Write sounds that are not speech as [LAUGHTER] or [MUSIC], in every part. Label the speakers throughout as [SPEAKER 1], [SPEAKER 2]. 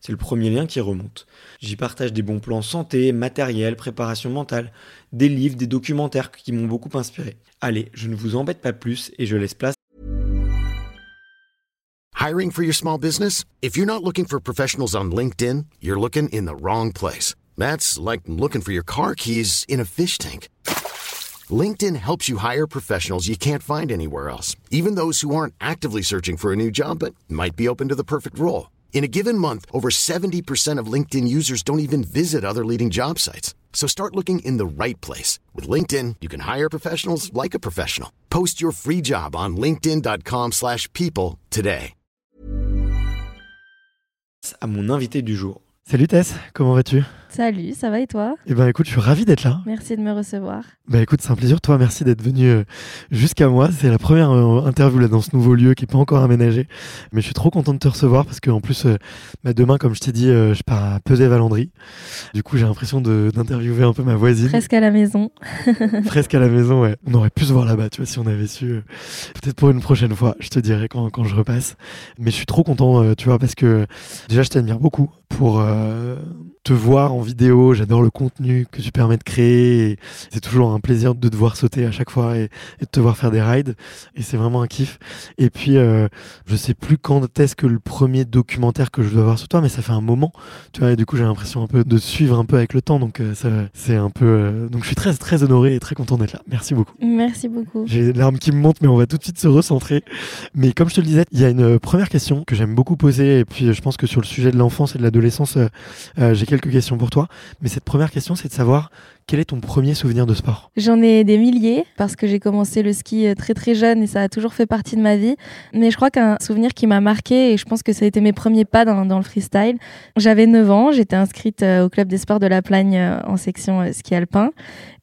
[SPEAKER 1] C'est le premier lien qui remonte. J'y partage des bons plans santé, matériel, préparation mentale, des livres, des documentaires qui m'ont beaucoup inspiré. Allez, je ne vous embête pas plus et je laisse place.
[SPEAKER 2] Hiring for your small business? If you're not looking for professionals on LinkedIn, you're looking in the wrong place. That's like looking for your car keys in a fish tank. LinkedIn helps you hire professionals you can't find anywhere else, even those who aren't actively searching for a new job but might be open to the perfect role. In a given month, over 70% of LinkedIn users don't even visit other leading job sites. So start looking in the right place. With LinkedIn, you can hire professionals like a professional. Post your free job on linkedin.com slash people today.
[SPEAKER 1] À mon invité du jour. Salut Tess, comment vas-tu
[SPEAKER 3] Salut, ça va et toi
[SPEAKER 1] Eh ben écoute, je suis ravi d'être là.
[SPEAKER 3] Merci de me recevoir.
[SPEAKER 1] Bah écoute, c'est un plaisir. Toi, merci d'être venu euh, jusqu'à moi. C'est la première euh, interview là dans ce nouveau lieu qui est pas encore aménagé, mais je suis trop content de te recevoir parce qu'en plus, euh, bah, demain, comme je t'ai dit, je pars à Pesay-Valandry. Du coup, j'ai l'impression d'interviewer un peu ma voisine.
[SPEAKER 3] Presque à la maison. [LAUGHS]
[SPEAKER 1] Presque à la maison, ouais. On aurait pu se voir là-bas, tu vois, si on avait su. Peut-être pour une prochaine fois, je te dirai quand, quand je repasse. Mais je suis trop content, tu vois, parce que déjà, je t'admire beaucoup pour te voir en vidéo. J'adore le contenu que tu permets de créer. C'est toujours un plaisir de te voir sauter à chaque fois et, de te voir faire des rides. Et c'est vraiment un kiff. Et puis, euh, je sais plus quand est-ce que le premier documentaire que je dois voir sur toi, mais ça fait un moment. Tu vois, et du coup, j'ai l'impression un peu de suivre un peu avec le temps. Donc, euh, c'est un peu. Euh, donc, je suis très, très honoré et très content d'être là. Merci beaucoup.
[SPEAKER 3] Merci beaucoup.
[SPEAKER 1] J'ai l'arme qui me monte, mais on va tout de suite se recentrer. Mais comme je te le disais, il y a une première question que j'aime beaucoup poser. Et puis, je pense que sur le sujet de l'enfance et de l'adolescence, j'ai quelques questions pour toi. Mais cette première question, c'est de savoir quel est ton premier souvenir de sport?
[SPEAKER 3] J'en ai des milliers parce que j'ai commencé le ski euh, très très jeune et ça a toujours fait partie de ma vie. Mais je crois qu'un souvenir qui m'a marqué et je pense que ça a été mes premiers pas dans, le freestyle. J'avais 9 ans, j'étais inscrite euh, au club des sports de la Plagne euh, en section ski alpin.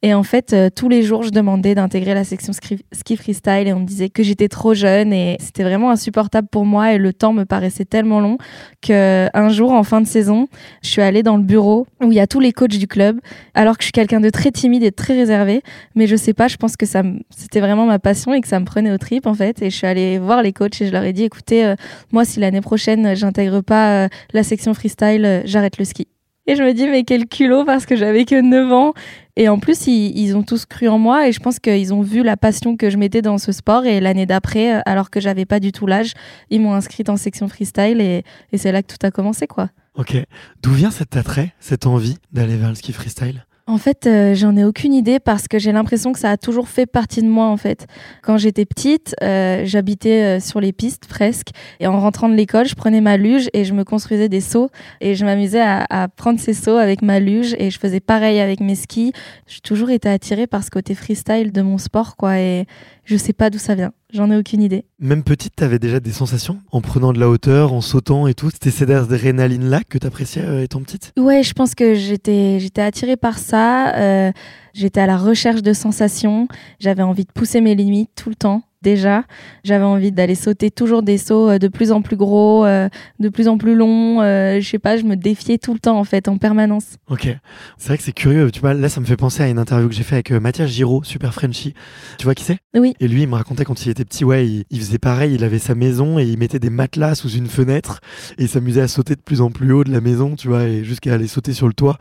[SPEAKER 3] Et en fait, tous les jours, je demandais d'intégrer la section ski freestyle et on me disait que j'étais trop jeune et c'était vraiment insupportable pour moi et le temps me paraissait tellement long qu'un jour, en fin de saison, je suis allée dans le bureau où il y a tous les coachs du club alors que je suis quelqu'un de très timide et très réservé. Mais je sais pas, je pense que ça c'était vraiment ma passion et que ça me prenait au trip en fait. Et je suis allée voir les coachs et je leur ai dit écoutez, euh, moi, si l'année prochaine, j'intègre pas euh, la section freestyle, euh, j'arrête le ski. Et je me dis, mais quel culot parce que j'avais que 9 ans. Et en plus, ils, ont tous cru en moi et je pense qu'ils ont vu la passion que je mettais dans ce sport. Et l'année d'après, alors que j'avais pas du tout l'âge, ils m'ont inscrite en section freestyle et, et c'est là que tout a commencé, quoi.
[SPEAKER 1] Ok. D'où vient cet attrait, cette envie d'aller vers le ski freestyle?
[SPEAKER 3] En fait, euh, j'en ai aucune idée parce que j'ai l'impression que ça a toujours fait partie de moi en fait. Quand j'étais petite, euh, j'habitais euh, sur les pistes presque et en rentrant de l'école, je prenais ma luge et je me construisais des sauts et je m'amusais à, à, prendre ces sauts avec ma luge et je faisais pareil avec mes skis. J'ai toujours été attirée par ce côté freestyle de mon sport quoi et je sais pas d'où ça vient. J'en ai aucune idée.
[SPEAKER 1] Même petite, tu avais déjà des sensations en prenant de la hauteur, en sautant et tout? C'était ces adrénaline là que tu appréciais euh, étant petite?
[SPEAKER 3] Ouais, je pense que j'étais j'étais attirée par ça. Euh, j'étais à la recherche de sensations. J'avais envie de pousser mes limites tout le temps. Déjà. J'avais envie d'aller sauter toujours des sauts euh, de plus en plus gros, euh, de plus en plus longs. Euh, je sais pas, je me défiais tout le temps en fait, en permanence.
[SPEAKER 1] Ok, c'est vrai que c'est curieux. Tu vois, là, ça me fait penser à une interview que j'ai fait avec Mathias Giraud, super Frenchy. Tu vois qui c'est?
[SPEAKER 3] Oui.
[SPEAKER 1] Et lui, il me racontait quand il était petit, ouais, il, faisait pareil. Il avait sa maison et il mettait des matelas sous une fenêtre et il s'amusait à sauter de plus en plus haut de la maison, tu vois, et jusqu'à aller sauter sur le toit,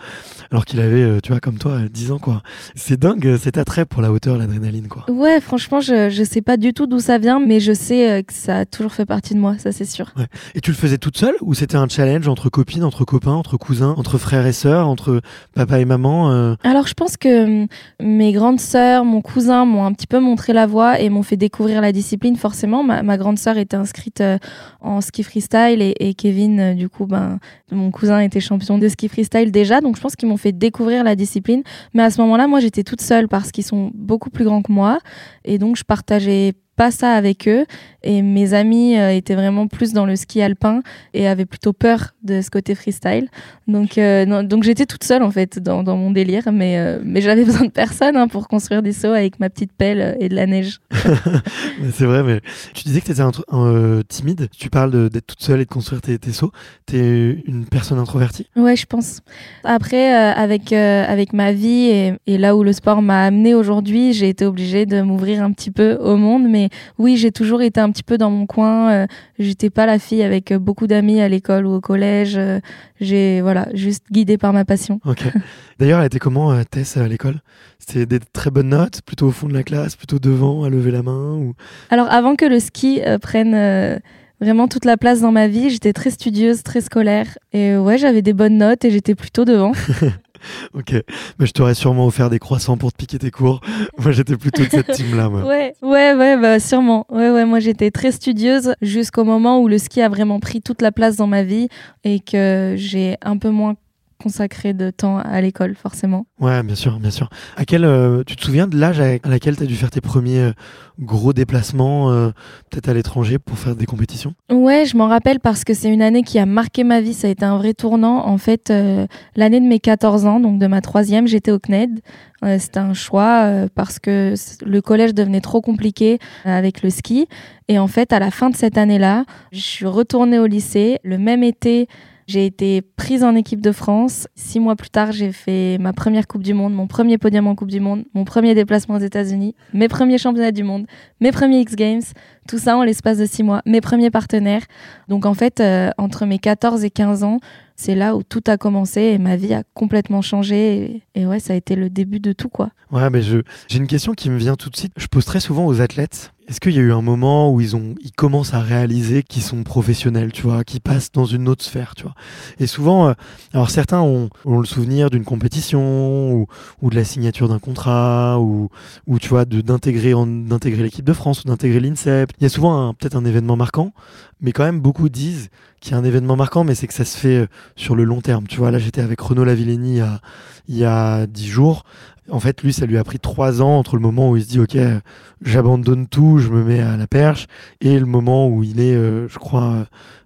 [SPEAKER 1] alors qu'il avait, tu vois, comme toi, 10 ans, quoi. C'est dingue cet attrait pour la hauteur, l'adrénaline, quoi.
[SPEAKER 3] Ouais, franchement, je, je sais pas du tout d'où ça vient, mais je sais euh, que ça a toujours fait partie de moi, ça c'est sûr.
[SPEAKER 1] Et tu le faisais toute seule ou c'était un challenge entre copines, entre copains, entre cousins, entre frères et sœurs, entre papa et maman euh?
[SPEAKER 3] Alors je pense que hum, mes grandes sœurs, mon cousin m'ont un petit peu montré la voie et m'ont fait découvrir la discipline forcément. Ma, grande sœur était inscrite euh, en ski freestyle et, Kevin, du coup, ben, mon cousin était champion de ski freestyle déjà, donc je pense qu'ils m'ont fait découvrir la discipline. Mais à ce moment-là, moi j'étais toute seule parce qu'ils sont beaucoup plus grands que moi et donc je partageais pas ça avec eux. Et mes amis euh, étaient vraiment plus dans le ski alpin et avaient plutôt peur de ce côté freestyle. Donc, euh, donc j'étais toute seule en fait dans, dans mon délire, mais, euh, mais j'avais [LAUGHS] besoin de personne hein, pour construire des sauts avec ma petite pelle et de la neige. [LAUGHS]
[SPEAKER 1] c'est vrai, mais tu disais que tu étais un, timide. Tu parles d'être toute seule et de construire tes, tes sauts. Tu es une personne introvertie?
[SPEAKER 3] Ouais, je pense. Après, avec, avec ma vie et, et là où le sport m'a amené aujourd'hui, j'ai été obligée de m'ouvrir un petit peu au monde, mais oui, j'ai toujours été un petit peu dans mon coin. Euh, j'étais pas la fille avec euh, beaucoup d'amis à l'école ou au collège. Euh, j'ai voilà, juste guidée par ma passion.
[SPEAKER 1] Ok. D'ailleurs, elle était comment Tess à l'école? C'était des très bonnes notes, plutôt au fond de la classe, plutôt devant, à lever la main ou?
[SPEAKER 3] Alors avant que le ski prenne vraiment toute la place dans ma vie. J'étais très studieuse, très scolaire. Et ouais, j'avais des bonnes notes et j'étais plutôt devant. [LAUGHS]
[SPEAKER 1] ok, mais je t'aurais sûrement offert des croissants pour te piquer tes cours. [LAUGHS] moi, j'étais plutôt de cette team-là.
[SPEAKER 3] Ouais, ouais, ouais, bah, sûrement. Ouais, ouais, moi, j'étais très studieuse jusqu'au moment où le ski a vraiment pris toute la place dans ma vie et que j'ai un peu moins consacré de temps à l'école, forcément.
[SPEAKER 1] Ouais, bien sûr, bien sûr. À quel, euh, tu te souviens de l'âge à laquelle tu as dû faire tes premiers euh, gros déplacements, euh, peut-être à l'étranger, pour faire des compétitions?
[SPEAKER 3] Ouais, je m'en rappelle parce que c'est une année qui a marqué ma vie. Ça a été un vrai tournant. En fait, l'année de mes 14 ans, donc de ma troisième, j'étais au CNED. C'était un choix parce que le collège devenait trop compliqué avec le ski. Et en fait, à la fin de cette année-là, je suis retournée au lycée. Le même été, j'ai été prise en équipe de France. Six mois plus tard, j'ai fait ma première Coupe du Monde, mon premier podium en Coupe du Monde, mon premier déplacement aux États-Unis, mes premiers championnats du monde, mes premiers X Games, tout ça en l'espace de six mois, mes premiers partenaires. Donc en fait, euh, entre mes 14 et 15 ans, c'est là où tout a commencé et ma vie a complètement changé. Et, ouais, ça a été le début de tout, quoi.
[SPEAKER 1] Ouais, mais j'ai une question qui me vient tout de suite. Je pose très souvent aux athlètes est-ce qu'il y a eu un moment où ils ont, ils commencent à réaliser qu'ils sont professionnels, tu vois, qu'ils passent dans une autre sphère, tu vois? Et souvent, euh, alors certains ont, ont, le souvenir d'une compétition ou, ou, de la signature d'un contrat ou, ou tu vois, d'intégrer d'intégrer l'équipe de France ou d'intégrer l'INSEP. Il y a souvent peut-être un événement marquant, mais quand même beaucoup disent qu'il y a un événement marquant, mais c'est que ça se fait euh, sur le long terme. Tu vois, là j'étais avec Renaud Lavillenie il y a, il y a dix jours en fait, lui, ça lui a pris trois ans entre le moment où il se dit, OK, j'abandonne tout, je me mets à la perche, et le moment où il est, euh, je crois, euh,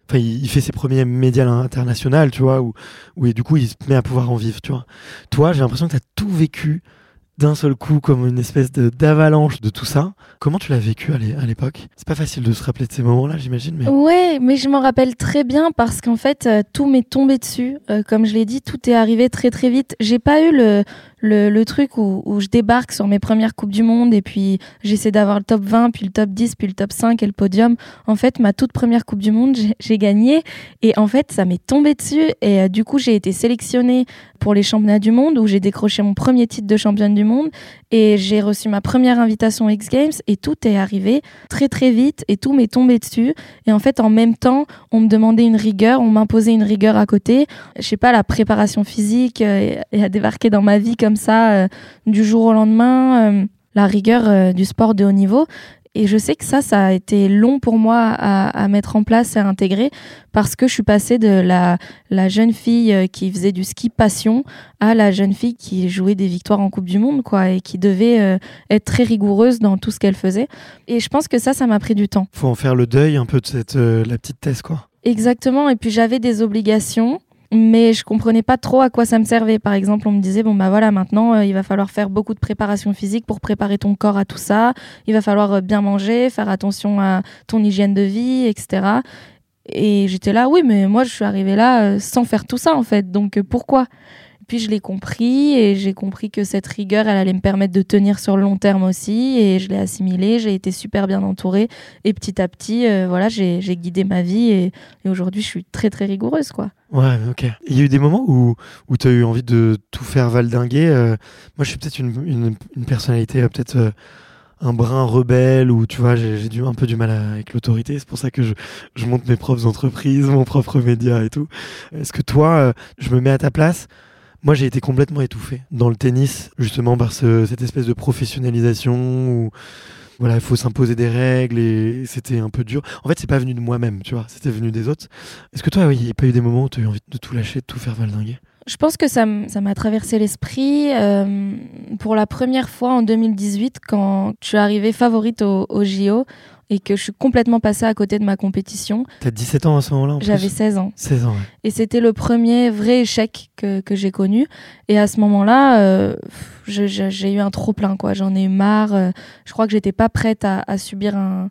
[SPEAKER 1] enfin, il, fait ses premiers médias internationaux, tu vois, où, où et du coup, il se met à pouvoir en vivre, tu vois. Toi, j'ai l'impression que tu as tout vécu d'un seul coup comme une espèce d'avalanche de, tout ça. Comment tu l'as vécu à l'époque? C'est pas facile de se rappeler de ces moments-là, j'imagine. Mais...
[SPEAKER 3] Ouais, mais je m'en rappelle très bien parce qu'en fait, euh, tout m'est tombé dessus. comme je l'ai dit, tout est arrivé très très vite. J'ai pas eu le, le, truc où, où, je débarque sur mes premières Coupes du Monde et puis j'essaie d'avoir le top 20, puis le top 10, puis le top 5 et le podium. En fait, ma toute première Coupe du Monde, j'ai gagné et en fait, ça m'est tombé dessus et euh, du coup, j'ai été sélectionnée pour les championnats du monde où j'ai décroché mon premier titre de championne du monde et j'ai reçu ma première invitation X Games et tout est arrivé très très vite et tout m'est tombé dessus. Et en fait en même temps on me demandait une rigueur on m'imposait une rigueur à côté. Je sais pas la préparation physique euh, a débarqué dans ma vie comme ça euh, du jour au lendemain euh, la rigueur du sport de haut niveau et je sais que ça, ça a été long pour moi à, mettre en place et à intégrer parce que je suis passée de la, la, jeune fille euh, qui faisait du ski passion à la jeune fille qui jouait des victoires en Coupe du Monde, quoi, et qui devait euh, être très rigoureuse dans tout ce qu'elle faisait. Et je pense que ça, ça m'a pris du temps.
[SPEAKER 1] Faut en faire le deuil un peu de cette, euh, la petite thèse, quoi.
[SPEAKER 3] Exactement. Et puis j'avais des obligations mais je comprenais pas trop à quoi ça me servait. Par exemple, on me disait bon bah voilà, maintenant euh, il va falloir faire beaucoup de préparation physique pour préparer ton corps à tout ça. Il va falloir euh, bien manger, faire attention à ton hygiène de vie, etc. Et j'étais là, oui, mais moi je suis arrivée là euh, sans faire tout ça en fait. Donc pourquoi? Puis je l'ai compris et j'ai compris que cette rigueur, elle allait me permettre de tenir sur le long terme aussi. Et je l'ai assimilé, j'ai été super bien entourée. Et petit à petit, voilà, j'ai guidé ma vie et, aujourd'hui, je suis très très rigoureuse, quoi.
[SPEAKER 1] Ouais, ok. Il y a eu des moments où, où tu as eu envie de tout faire valdinguer. Euh, moi, je suis peut-être une, une, personnalité, euh, peut-être euh, un brin rebelle, ou tu vois, j'ai un peu du mal avec l'autorité. C'est pour ça que je, je, monte mes propres entreprises, mon propre média et tout. Est-ce que toi, je me mets à ta place moi, j'ai été complètement étouffé dans le tennis, justement par ce, cette espèce de professionnalisation où voilà, il faut s'imposer des règles et c'était un peu dur. En fait, c'est pas venu de moi-même, tu vois, c'était venu des autres. Est-ce que toi, il n'y a pas eu des moments où tu as eu envie de tout lâcher, de tout faire valdinguer?
[SPEAKER 3] Je pense que ça m'a traversé l'esprit euh, pour la première fois en 2018 quand je suis arrivée favorite au, au JO et que je suis complètement passée à côté de ma compétition.
[SPEAKER 1] T'as 17 ans à ce moment-là
[SPEAKER 3] J'avais 16 ans.
[SPEAKER 1] 16 ans, ouais.
[SPEAKER 3] Et c'était le premier vrai échec que, que j'ai connu. Et à ce moment-là, euh, j'ai eu un trop-plein, quoi. J'en ai eu marre. Euh, je crois que j'étais pas prête à, à subir un,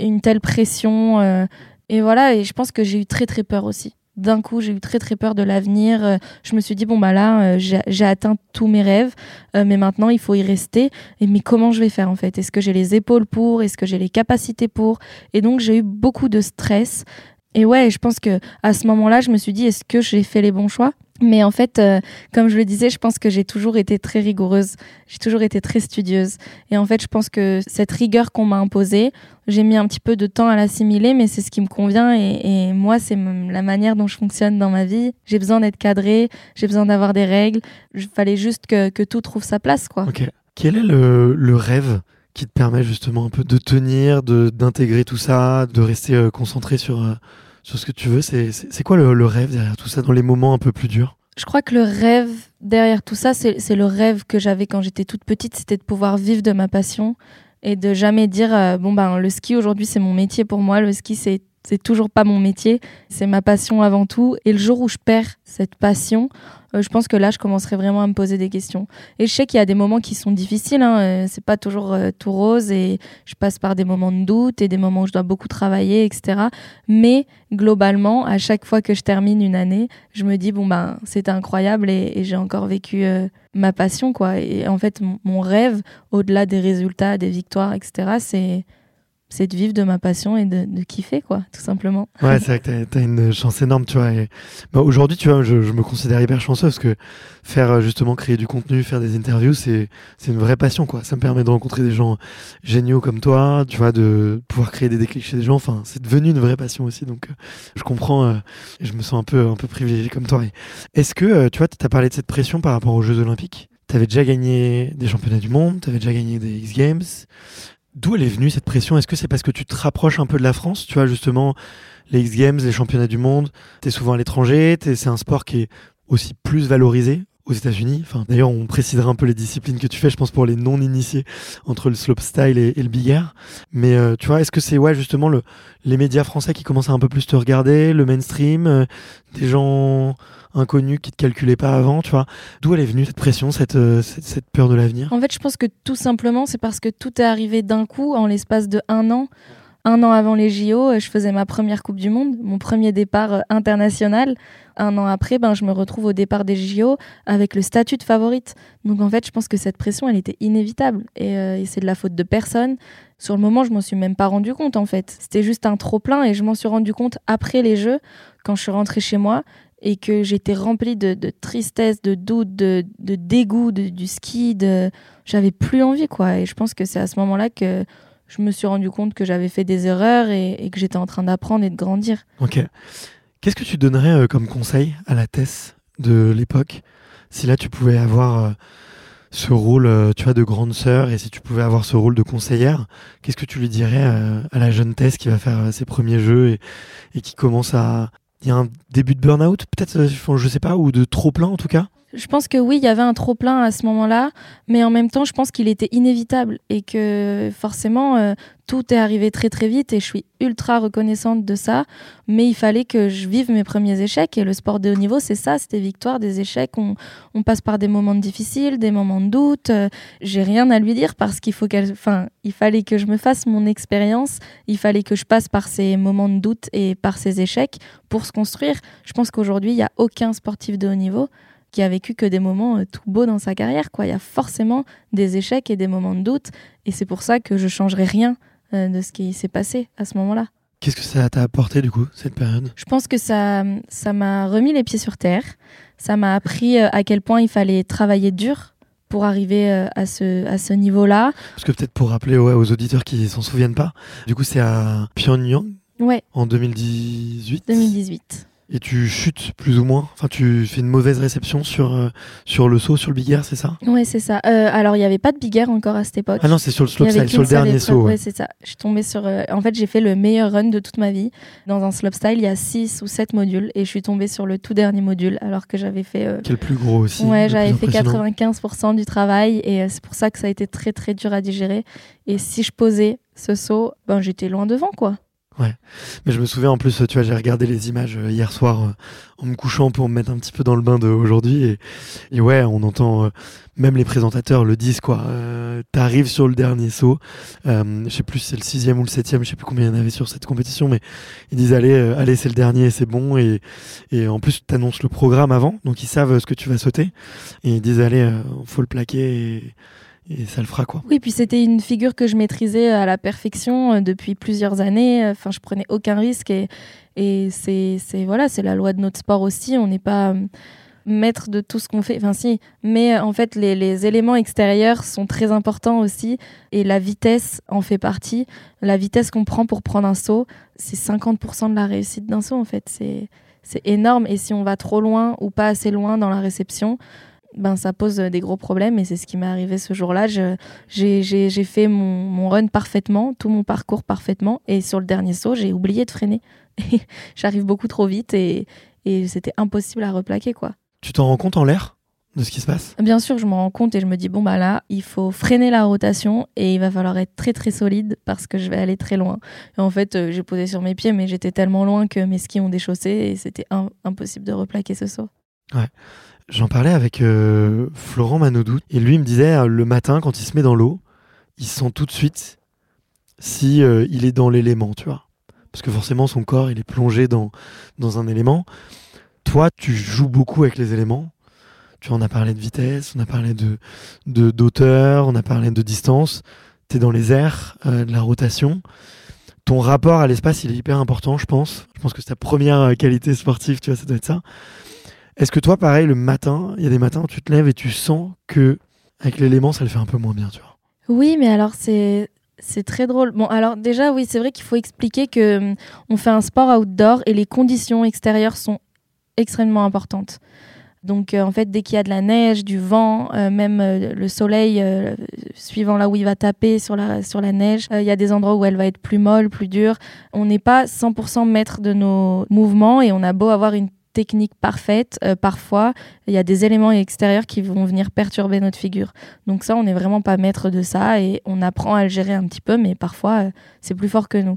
[SPEAKER 3] une telle pression. Euh, et voilà, et je pense que j'ai eu très très peur aussi d'un coup, j'ai eu très très peur de l'avenir. Euh, je me suis dit bon bah là, euh, j'ai atteint tous mes rêves, euh, mais maintenant il faut y rester. Et mais comment je vais faire en fait? Est-ce que j'ai les épaules pour? Est-ce que j'ai les capacités pour? Et donc j'ai eu beaucoup de stress. Et ouais, je pense que à ce moment-là, je me suis dit est-ce que j'ai fait les bons choix? Mais en fait, euh, comme je le disais, je pense que j'ai toujours été très rigoureuse, j'ai toujours été très studieuse. Et en fait, je pense que cette rigueur qu'on m'a imposée, j'ai mis un petit peu de temps à l'assimiler, mais c'est ce qui me convient. Et, moi, c'est la manière dont je fonctionne dans ma vie. J'ai besoin d'être cadrée, j'ai besoin d'avoir des règles. Il fallait juste que, tout trouve sa place. Quoi.
[SPEAKER 1] Quel est le, le rêve qui te permet justement un peu de tenir, d'intégrer tout ça, de rester euh, concentré sur... Euh sur ce que tu veux. C'est quoi le, rêve derrière tout ça dans les moments un peu plus durs?
[SPEAKER 3] Je crois que le rêve derrière tout ça, c'est le rêve que j'avais quand j'étais toute petite, c'était de pouvoir vivre de ma passion et de jamais dire euh, bon ben le ski aujourd'hui c'est mon métier pour moi, le ski c'est c'est toujours pas mon métier, c'est ma passion avant tout. Et le jour où je perds cette passion, euh, je pense que là, je commencerai vraiment à me poser des questions. Et je sais qu'il y a des moments qui sont difficiles, hein, euh, c'est pas toujours euh, tout rose, et je passe par des moments de doute et des moments où je dois beaucoup travailler, etc. Mais globalement, à chaque fois que je termine une année, je me dis bon ben c'était incroyable et, j'ai encore vécu ma passion, quoi. Et en fait, mon rêve, au-delà des résultats, des victoires, etc., c'est c'est de vivre de ma passion et de, kiffer, quoi, tout simplement.
[SPEAKER 1] Ouais, c'est vrai que t'as as une chance énorme, tu vois. Bah, Aujourd'hui, tu vois, je, je, me considère hyper chanceux parce que faire euh, justement créer du contenu, faire des interviews, c'est une vraie passion, quoi. Ça me permet de rencontrer des gens géniaux comme toi, tu vois, de pouvoir créer des déclics chez des gens. Enfin, c'est devenu une vraie passion aussi, donc euh, je comprends euh, et je me sens un peu, un peu privilégié comme toi. Est-ce que, tu vois, t'as parlé de cette pression par rapport aux Jeux Olympiques? T'avais déjà gagné des championnats du monde, t'avais déjà gagné des X Games. D'où elle est venue cette pression? Est-ce que c'est parce que tu te rapproches un peu de la France? Tu vois, justement, les X Games, les championnats du monde, tu souvent à l'étranger, c'est un sport qui est aussi plus valorisé aux États-Unis. Enfin, d'ailleurs, on précisera un peu les disciplines que tu fais, je pense, pour les non-initiés entre le slopestyle et, et le air. Mais euh, tu vois, est-ce que c'est ouais, justement le, les médias français qui commencent à un peu plus te regarder, le mainstream, euh, des gens inconnu qui te calculait pas avant, tu vois. D'où elle est venue cette pression, cette, euh, cette, peur de l'avenir?
[SPEAKER 3] En fait, je pense que tout simplement, c'est parce que tout est arrivé d'un coup en l'espace de un an. Un an avant les JO, euh, je faisais ma première Coupe du Monde, mon premier départ euh, international. Un an après, ben, je me retrouve au départ des JO avec le statut de favorite. Donc en fait, je pense que cette pression, elle était inévitable. Et, et c'est de la faute de personne. Sur le moment, je m'en suis même pas rendu compte en fait. C'était juste un trop plein et je m'en suis rendu compte après les Jeux, quand je suis rentrée chez moi et que j'étais remplie de, tristesse, de doute, de, dégoût du ski, de... j'avais plus envie quoi. Et je pense que c'est à ce moment-là que je me suis rendu compte que j'avais fait des erreurs et, que j'étais en train d'apprendre et de grandir.
[SPEAKER 1] Ok. Qu'est-ce que tu donnerais euh, comme conseil à la Tess de l'époque si là tu pouvais avoir euh, ce rôle, euh, tu vois, de grande sœur et si tu pouvais avoir ce rôle de conseillère, qu'est-ce que tu lui dirais à la jeune Tess qui va faire ses premiers jeux et qui commence à, il y a un début de burn-out, peut-être, euh, je sais pas, ou de trop plein en tout cas?
[SPEAKER 3] Je pense que oui, il y avait un trop-plein à ce moment-là, mais en même temps, je pense qu'il était inévitable et que forcément, euh, tout est arrivé très très vite et je suis ultra reconnaissante de ça. Mais il fallait que je vive mes premiers échecs et le sport de haut niveau, c'est ça, c'est des victoires, des échecs. On, on, passe par des moments difficiles, des moments de doute. Euh, j'ai rien à lui dire parce qu'il faut qu'elle, enfin, il fallait que je me fasse mon expérience. Il fallait que je passe par ces moments de doute et par ces échecs pour se construire. Je pense qu'aujourd'hui, il n'y a aucun sportif de haut niveau qui a vécu que des moments euh, tout beaux dans sa carrière. Quoi. Il y a forcément des échecs et des moments de doute. Et c'est pour ça que je changerai rien euh, de ce qui s'est passé à ce moment-là.
[SPEAKER 1] Qu'est-ce que ça t'a apporté du coup, cette période?
[SPEAKER 3] Je pense que ça ça m'a remis les pieds sur terre. Ça m'a appris euh, à quel point il fallait travailler dur pour arriver à ce, à ce niveau-là.
[SPEAKER 1] Parce que peut-être pour rappeler ouais, aux auditeurs qui s'en souviennent pas, du coup c'est à Pyongyang?
[SPEAKER 3] Ouais.
[SPEAKER 1] en 2018.
[SPEAKER 3] 2018
[SPEAKER 1] et tu chutes plus ou moins. Enfin, tu fais une mauvaise réception sur, euh, sur le saut, sur le big air, c'est ça?
[SPEAKER 3] Ouais, c'est ça. Euh, alors, il n'y avait pas de big air encore à cette époque.
[SPEAKER 1] Ah non, c'est sur le slopestyle, sur le dernier saut.
[SPEAKER 3] Ouais, c'est ça. Je suis tombée sur. Euh, en fait, j'ai fait le meilleur run de toute ma vie. Dans un slopestyle, il y a 6 ou 7 modules et je suis tombée sur le tout dernier module alors que j'avais fait.
[SPEAKER 1] Quel plus gros aussi.
[SPEAKER 3] Ouais, j'avais fait 95% du travail et c'est pour ça que ça a été très très dur à digérer. Et si je posais ce saut, ben, j'étais loin devant, quoi.
[SPEAKER 1] Ouais, mais je me souviens en plus, tu vois, j'ai regardé les images euh, hier soir euh, en me couchant pour me mettre un petit peu dans le bain d'aujourd'hui et, et ouais, on entend euh, même les présentateurs le disent quoi. T'arrives sur le dernier saut, je sais plus si c'est le sixième ou le septième, je sais plus combien il y en avait sur cette compétition, mais ils disent allez, allez c'est le dernier, c'est bon et, et en plus t'annonces le programme avant, donc ils savent ce que tu vas sauter et ils disent allez, faut le plaquer. Et, et ça le fera quoi.
[SPEAKER 3] Oui, puis c'était une figure que je maîtrisais à la perfection euh, depuis plusieurs années. Enfin, je prenais aucun risque et, et c'est voilà, c'est la loi de notre sport aussi. On n'est pas euh, maître de tout ce qu'on fait. Enfin, si, mais euh, en fait, les, éléments extérieurs sont très importants aussi et la vitesse en fait partie. La vitesse qu'on prend pour prendre un saut, c'est 50% de la réussite d'un saut en fait. C'est énorme et si on va trop loin ou pas assez loin dans la réception, ben, ça pose des gros problèmes et c'est ce qui m'est arrivé ce jour-là. J'ai fait mon, mon, run parfaitement, tout mon parcours parfaitement et sur le dernier saut, j'ai oublié de freiner. [LAUGHS] J'arrive beaucoup trop vite et, et c'était impossible à replaquer. quoi.
[SPEAKER 1] Tu t'en rends compte en l'air de ce qui se passe?
[SPEAKER 3] Bien sûr, je m'en rends compte et je me dis bon bah là, il faut freiner la rotation et il va falloir être très très solide parce que je vais aller très loin. Et en fait, euh, j'ai posé sur mes pieds mais j'étais tellement loin que mes skis ont déchaussé et c'était impossible de replaquer ce saut.
[SPEAKER 1] Ouais. J'en parlais avec euh, Florent Manoudou et lui me disait euh, le matin quand il se met dans l'eau, il sent tout de suite si euh, il est dans l'élément, tu vois. Parce que forcément son corps il est plongé dans, dans un élément. Toi, tu joues beaucoup avec les éléments. Tu en as parlé de vitesse, on a parlé de d'auteur, on a parlé de distance. Tu es dans les airs, de la rotation. Ton rapport à l'espace, il est hyper important, je pense. Je pense que c'est ta première qualité sportive, tu vois, ça doit être ça. Est-ce que toi, pareil, le matin, il y a des matins où tu te lèves et tu sens que avec l'élément, ça le fait un peu moins bien, tu vois?
[SPEAKER 3] Oui, mais alors c'est c'est très drôle. Bon, alors déjà, oui, c'est vrai qu'il faut expliquer que hum, on fait un sport outdoor et les conditions extérieures sont extrêmement importantes. Donc, euh, en fait, dès qu'il y a de la neige, du vent, euh, même euh, le soleil, suivant là où il va taper sur la, sur la neige, il y a des endroits où elle va être plus molle, plus dure. On n'est pas 100% maître de nos mouvements et on a beau avoir une technique parfaite, euh, parfois, il y a des éléments extérieurs qui vont venir perturber notre figure. Donc ça, on n'est vraiment pas maître de ça et on apprend à le gérer un petit peu, mais parfois, euh, c'est plus fort que nous.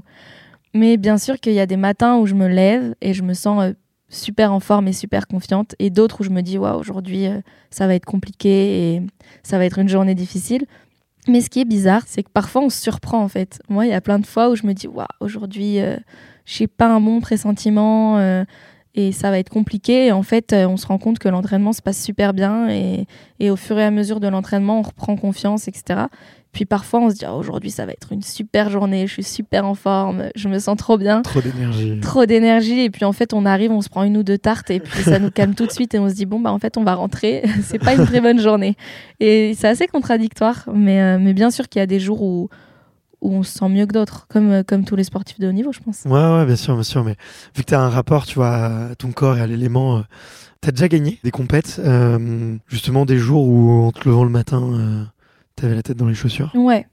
[SPEAKER 3] Mais bien sûr qu'il y a des matins où je me lève et je me sens euh, super en forme et super confiante, et d'autres où je me dis, waouh, aujourd'hui, ça va être compliqué et ça va être une journée difficile. Mais ce qui est bizarre, c'est que parfois on se surprend en fait. Moi, il y a plein de fois où je me dis, waouh, aujourd'hui, je n'ai pas un bon pressentiment, et ça va être compliqué. Et en fait, euh, on se rend compte que l'entraînement se passe super bien et, et, au fur et à mesure de l'entraînement, on reprend confiance, etc. Puis parfois, on se dit ah, aujourd'hui, ça va être une super journée, je suis super en forme, je me sens trop bien.
[SPEAKER 1] Trop d'énergie.
[SPEAKER 3] Trop d'énergie. Et puis en fait, on arrive, on se prend une ou deux tartes et puis ça nous calme tout de suite et on se dit bon, bah en fait, on va rentrer. [LAUGHS] c'est pas une très bonne journée. Et c'est assez contradictoire. Mais, euh, mais bien sûr qu'il y a des jours où où on se sent mieux que d'autres, comme, euh, comme tous les sportifs de haut niveau, je pense.
[SPEAKER 1] Ouais, ouais, bien sûr, bien sûr. Mais vu que tu as un rapport, tu vois, à ton corps et à l'élément, euh, tu as déjà gagné des compètes, euh, justement des jours où en te levant le matin, tu avais la tête dans les chaussures?
[SPEAKER 3] Ouais.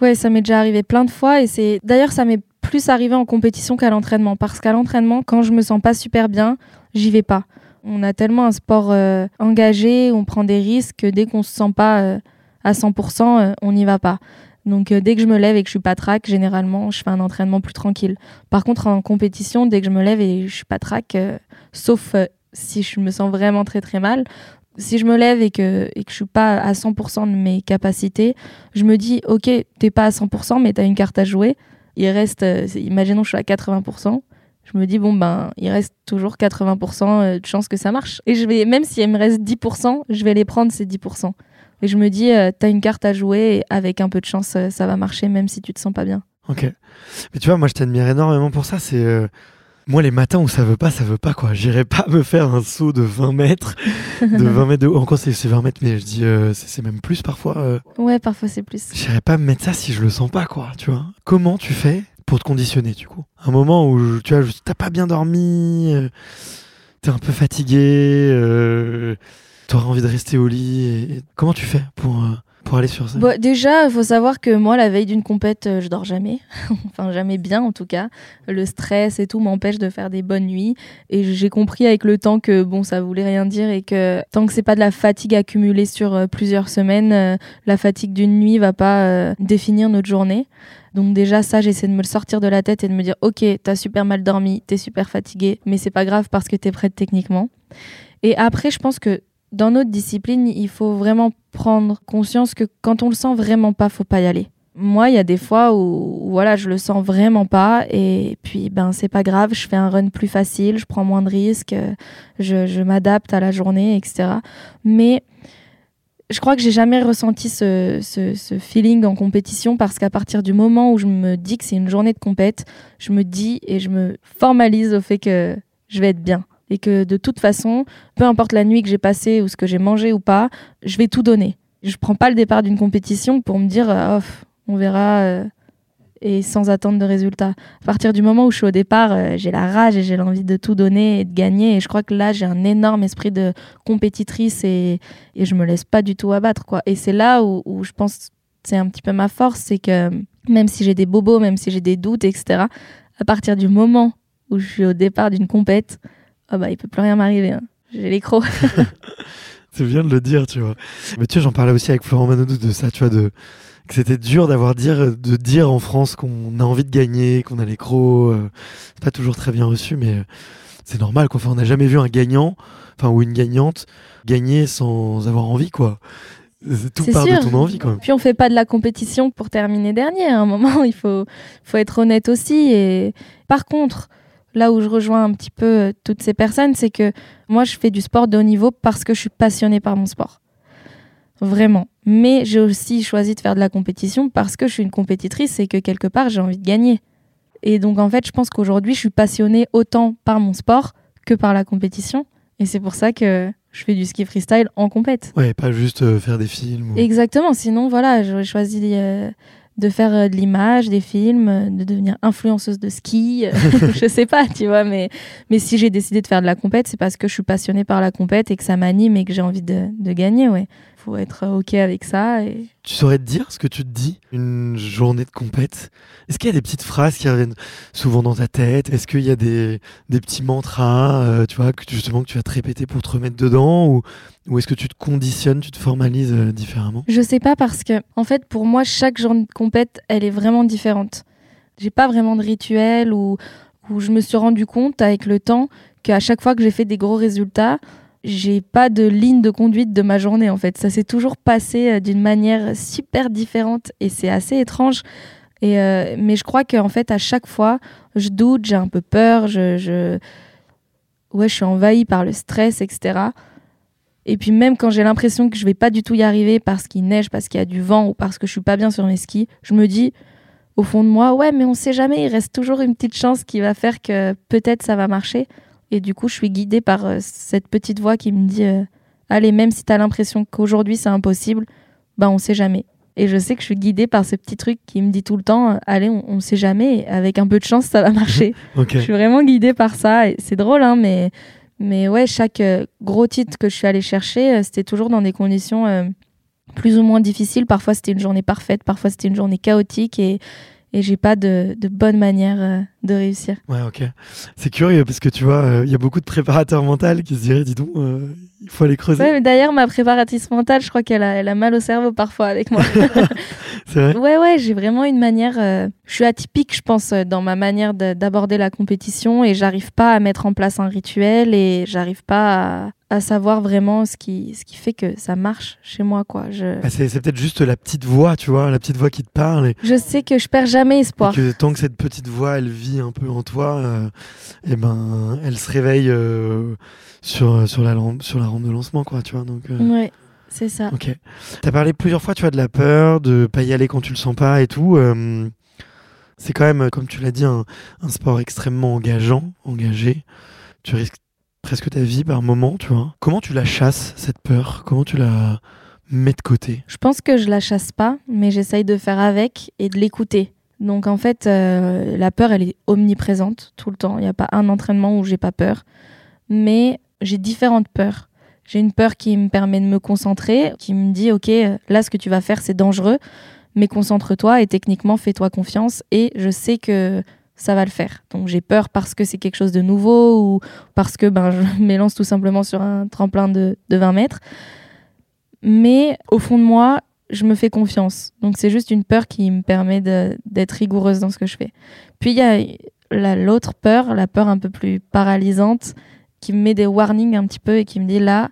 [SPEAKER 3] Ouais, ça m'est déjà arrivé plein de fois et c'est d'ailleurs ça m'est plus arrivé en compétition qu'à l'entraînement parce qu'à l'entraînement quand je me sens pas super bien, j'y vais pas. On a tellement un sport euh, engagé, on prend des risques, que dès qu'on se sent pas euh, à 100%, euh, on n'y va pas. Donc dès que je me lève et que je suis pas track, généralement, je fais un entraînement plus tranquille. Par contre, en compétition, dès que je me lève et je suis pas track, sauf si je me sens vraiment très très mal, si je me lève et que, et que je suis pas à 100% de mes capacités, je me dis, ok, t'es pas à 100%, mais tu as une carte à jouer. Il reste, imaginons, je suis à 80% je me dis bon ben il reste toujours 80% euh, de chances que ça marche et je vais même s'il me reste 10% je vais les prendre ces 10% et je me dis euh, t'as une carte à jouer et avec un peu de chance euh, ça va marcher même si tu te sens pas bien.
[SPEAKER 1] Ok. Mais tu vois moi je t'admire énormément pour ça. C'est moi les matins où ça veut pas ça veut pas quoi. J'irai pas me faire un saut de 20 mètres de 20 mètres de haut. Encore c'est 20 mètres mais je dis c'est même plus parfois
[SPEAKER 3] ouais parfois c'est plus.
[SPEAKER 1] J'irai pas me mettre ça si je le sens pas quoi tu vois. Comment tu fais pour te conditionner du coup? Un moment où tu vois, t'as pas bien dormi, euh, t'es un peu fatigué, euh, t'auras envie de rester au lit. Comment tu fais pour, euh, pour aller sur ça
[SPEAKER 3] bon, Déjà, il faut savoir que moi, la veille d'une compète, je dors jamais. [LAUGHS] enfin, jamais bien en tout cas. Le stress et tout m'empêche de faire des bonnes nuits. Et j'ai compris avec le temps que bon, ça voulait rien dire et que tant que c'est pas de la fatigue accumulée sur plusieurs semaines, la fatigue d'une nuit va pas définir notre journée. Donc déjà ça, j'essaie de me le sortir de la tête et de me dire ok, t'as super mal dormi, t'es super fatigué, mais c'est pas grave parce que t'es prête techniquement. Et après, je pense que dans notre discipline, il faut vraiment prendre conscience que quand on le sent vraiment pas, faut pas y aller. Moi, il y a des fois où, voilà, je le sens vraiment pas et puis ben c'est pas grave, je fais un run plus facile, je prends moins de risques, je, je m'adapte à la journée, etc. Mais je crois que j'ai jamais ressenti ce, ce, feeling en compétition parce qu'à partir du moment où je me dis que c'est une journée de compète, je me dis et je me formalise au fait que je vais être bien et que de toute façon, peu importe la nuit que j'ai passée ou ce que j'ai mangé ou pas, je vais tout donner. Je prends pas le départ d'une compétition pour me dire oh, on verra euh, et sans attendre de résultats. À partir du moment où je suis au départ, euh, j'ai la rage et j'ai l'envie de tout donner et de gagner. Et je crois que là, j'ai un énorme esprit de compétitrice et, et je me laisse pas du tout abattre. Et c'est là où, où je pense c'est un petit peu ma force, c'est que même si j'ai des bobos, même si j'ai des doutes, etc., à partir du moment où je suis au départ d'une compète, oh bah, il peut plus rien m'arriver. Hein. J'ai les crocs. [LAUGHS]
[SPEAKER 1] c'est bien de le dire, tu vois. Mais tu vois, j'en parlais aussi avec Florent Manodou de ça, tu vois, de c'était dur d'avoir dire de dire en France qu'on a envie de gagner, qu'on a les crocs. Euh, c'est pas toujours très bien reçu, mais euh, c'est normal. Quoi. Enfin, on n'a jamais vu un gagnant, enfin ou une gagnante gagner sans avoir envie, quoi. Tout part de ton envie.
[SPEAKER 3] Puis on fait pas de la compétition pour terminer dernier. À un moment, [LAUGHS] il faut faut être honnête aussi. Et par contre, là où je rejoins un petit peu euh, toutes ces personnes, c'est que moi, je fais du sport de haut niveau parce que je suis passionnée par mon sport vraiment. Mais j'ai aussi choisi de faire de la compétition parce que je suis une compétitrice et que quelque part j'ai envie de gagner. Et donc en fait, je pense qu'aujourd'hui, je suis passionnée autant par mon sport que par la compétition. Et c'est pour ça que je fais du ski freestyle en compète.
[SPEAKER 1] Ouais, pas juste euh, faire des films.
[SPEAKER 3] Exactement. Sinon, voilà, j'aurais choisi euh, de faire euh, de l'image, des films, de devenir influenceuse de ski. [LAUGHS] je sais pas, tu vois. Mais, mais si j'ai décidé de faire de la compète, c'est parce que je suis passionnée par la compète et que ça m'anime et que j'ai envie de, de gagner, ouais faut être OK avec ça. Et...
[SPEAKER 1] Tu saurais te dire ce que tu te dis une journée de compète? Est-ce qu'il y a des petites phrases qui reviennent souvent dans ta tête? Est-ce qu'il y a des, des petits mantras, euh, tu vois, que justement que tu vas te répéter pour te remettre dedans ou, ou est-ce que tu te conditionnes, tu te formalises euh, différemment?
[SPEAKER 3] Je sais pas parce que en fait pour moi chaque journée de compète, elle est vraiment différente. J'ai pas vraiment de rituel ou où je me suis rendu compte avec le temps qu'à chaque fois que j'ai fait des gros résultats, j'ai pas de ligne de conduite de ma journée en fait. Ça s'est toujours passé euh, d'une manière super différente et c'est assez étrange. Et euh, mais je crois qu'en fait à chaque fois, je doute, j'ai un peu peur, je, ouais, je suis envahie par le stress, etc. Et puis même quand j'ai l'impression que je vais pas du tout y arriver parce qu'il neige, parce qu'il y a du vent ou parce que je suis pas bien sur mes skis, je me dis au fond de moi, ouais, mais on sait jamais, il reste toujours une petite chance qui va faire que peut-être ça va marcher. Et du coup, je suis guidée par euh, cette petite voix qui me dit euh, Allez, même si tu as l'impression qu'aujourd'hui c'est impossible, bah on sait jamais. Et je sais que je suis guidée par ce petit truc qui me dit tout le temps euh, Allez, on, ne sait jamais, avec un peu de chance, ça va marcher. [LAUGHS] Je suis vraiment guidée par ça. Et c'est drôle, hein, mais, mais ouais, chaque gros titre que je suis allée chercher, c'était toujours dans des conditions plus ou moins difficiles. Parfois, c'était une journée parfaite, parfois, c'était une journée chaotique. Et, et j'ai pas de, de bonne manière de réussir.
[SPEAKER 1] Ouais, ok. C'est curieux parce que tu vois, euh, il y a beaucoup de préparateurs mentaux qui se diraient, dis donc, euh, il faut aller creuser.
[SPEAKER 3] Ouais, mais d'ailleurs, ma préparatrice mentale, je crois qu'elle a, elle a mal au cerveau parfois avec moi. [LAUGHS]
[SPEAKER 1] C'est vrai
[SPEAKER 3] ouais, ouais, j'ai vraiment une manière. euh, je suis atypique, je pense, dans ma manière de- d'aborder la compétition et j'arrive pas à mettre en place un rituel et j'arrive pas à, à savoir vraiment ce qui, ce qui fait que ça marche chez moi, quoi. Je,
[SPEAKER 1] Bah, c'est c'est peut-être juste la petite voix, tu vois, la petite voix qui te parle. Et,
[SPEAKER 3] je sais que je perds jamais
[SPEAKER 1] et
[SPEAKER 3] espoir.
[SPEAKER 1] que tant que cette petite voix, elle vit un peu en toi, euh, et ben, elle se réveille euh, sur, sur, la lampe, sur la rampe de lancement, quoi, tu vois. Donc, euh,
[SPEAKER 3] Ouais, c'est ça.
[SPEAKER 1] Ok. T'as parlé plusieurs fois, tu vois, de la peur, de pas y aller quand tu le sens pas et tout. euh, c'est quand même, comme tu l'as dit, un, un sport extrêmement engageant, engagé. Tu risques presque ta vie par moment, tu vois. Comment tu la chasses, cette peur? Comment tu la mets de côté?
[SPEAKER 3] Je pense que je la chasse pas, mais j'essaye de faire avec et de l'écouter. Donc en fait, euh, la peur, elle est omniprésente tout le temps. Il n'y a pas un entraînement où j'ai pas peur. Mais j'ai différentes peurs. J'ai une peur qui me permet de me concentrer, qui me dit, OK, là, ce que tu vas faire, c'est dangereux, mais concentre-toi et techniquement, fais-toi confiance. Et je sais que ça va le faire. Donc j'ai peur parce que c'est quelque chose de nouveau ou parce que ben, je [LAUGHS] m'élance tout simplement sur un tremplin de, de 20 mètres. Mais au fond de moi, je me fais confiance. Donc c'est juste une peur qui me permet d'être rigoureuse dans ce que je fais. Puis il y a la- l'autre peur, la peur un peu plus paralysante, qui me met des warnings un petit peu et qui me dit là,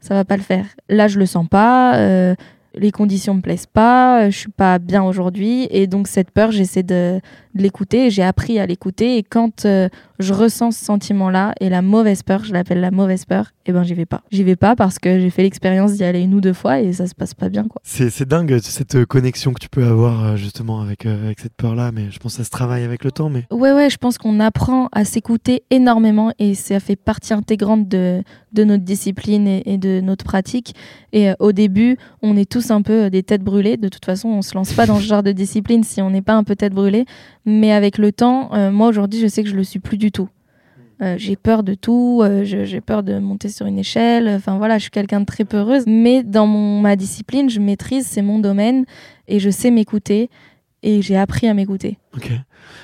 [SPEAKER 3] ça va pas le faire. Là, je le sens pas. euh, les conditions me plaisent pas, euh, je suis pas bien aujourd'hui et donc cette peur, j'essaie de l'écouter. J'ai appris à l'écouter et quand euh, je ressens ce sentiment-là et la mauvaise peur, je l'appelle la mauvaise peur, et ben j'y vais pas. J'y vais pas parce que j'ai fait l'expérience d'y aller une ou deux fois et ça se passe pas bien quoi.
[SPEAKER 1] C'est dingue cette euh, connexion que tu peux avoir euh, justement avec, euh, avec cette peur-là, mais je pense que ça se travaille avec le temps. Mais
[SPEAKER 3] Ouais ouais, je pense qu'on apprend à s'écouter énormément et ça fait partie intégrante de, de notre discipline et, et de notre pratique. Et euh, au début, on est tous un peu euh, des têtes brûlées. De toute façon, on se lance pas dans ce genre de discipline si on n'est pas un peu tête brûlée. Mais avec le temps, euh, moi aujourd'hui, je sais que je le suis plus du tout. Euh, j'ai peur de tout, euh, j'ai peur de monter sur une échelle. Enfin voilà, je suis quelqu'un de très peureuse. Mais dans mon, ma discipline, je maîtrise, c'est mon domaine et je sais m'écouter. Et j'ai appris à m'écouter.
[SPEAKER 1] ok.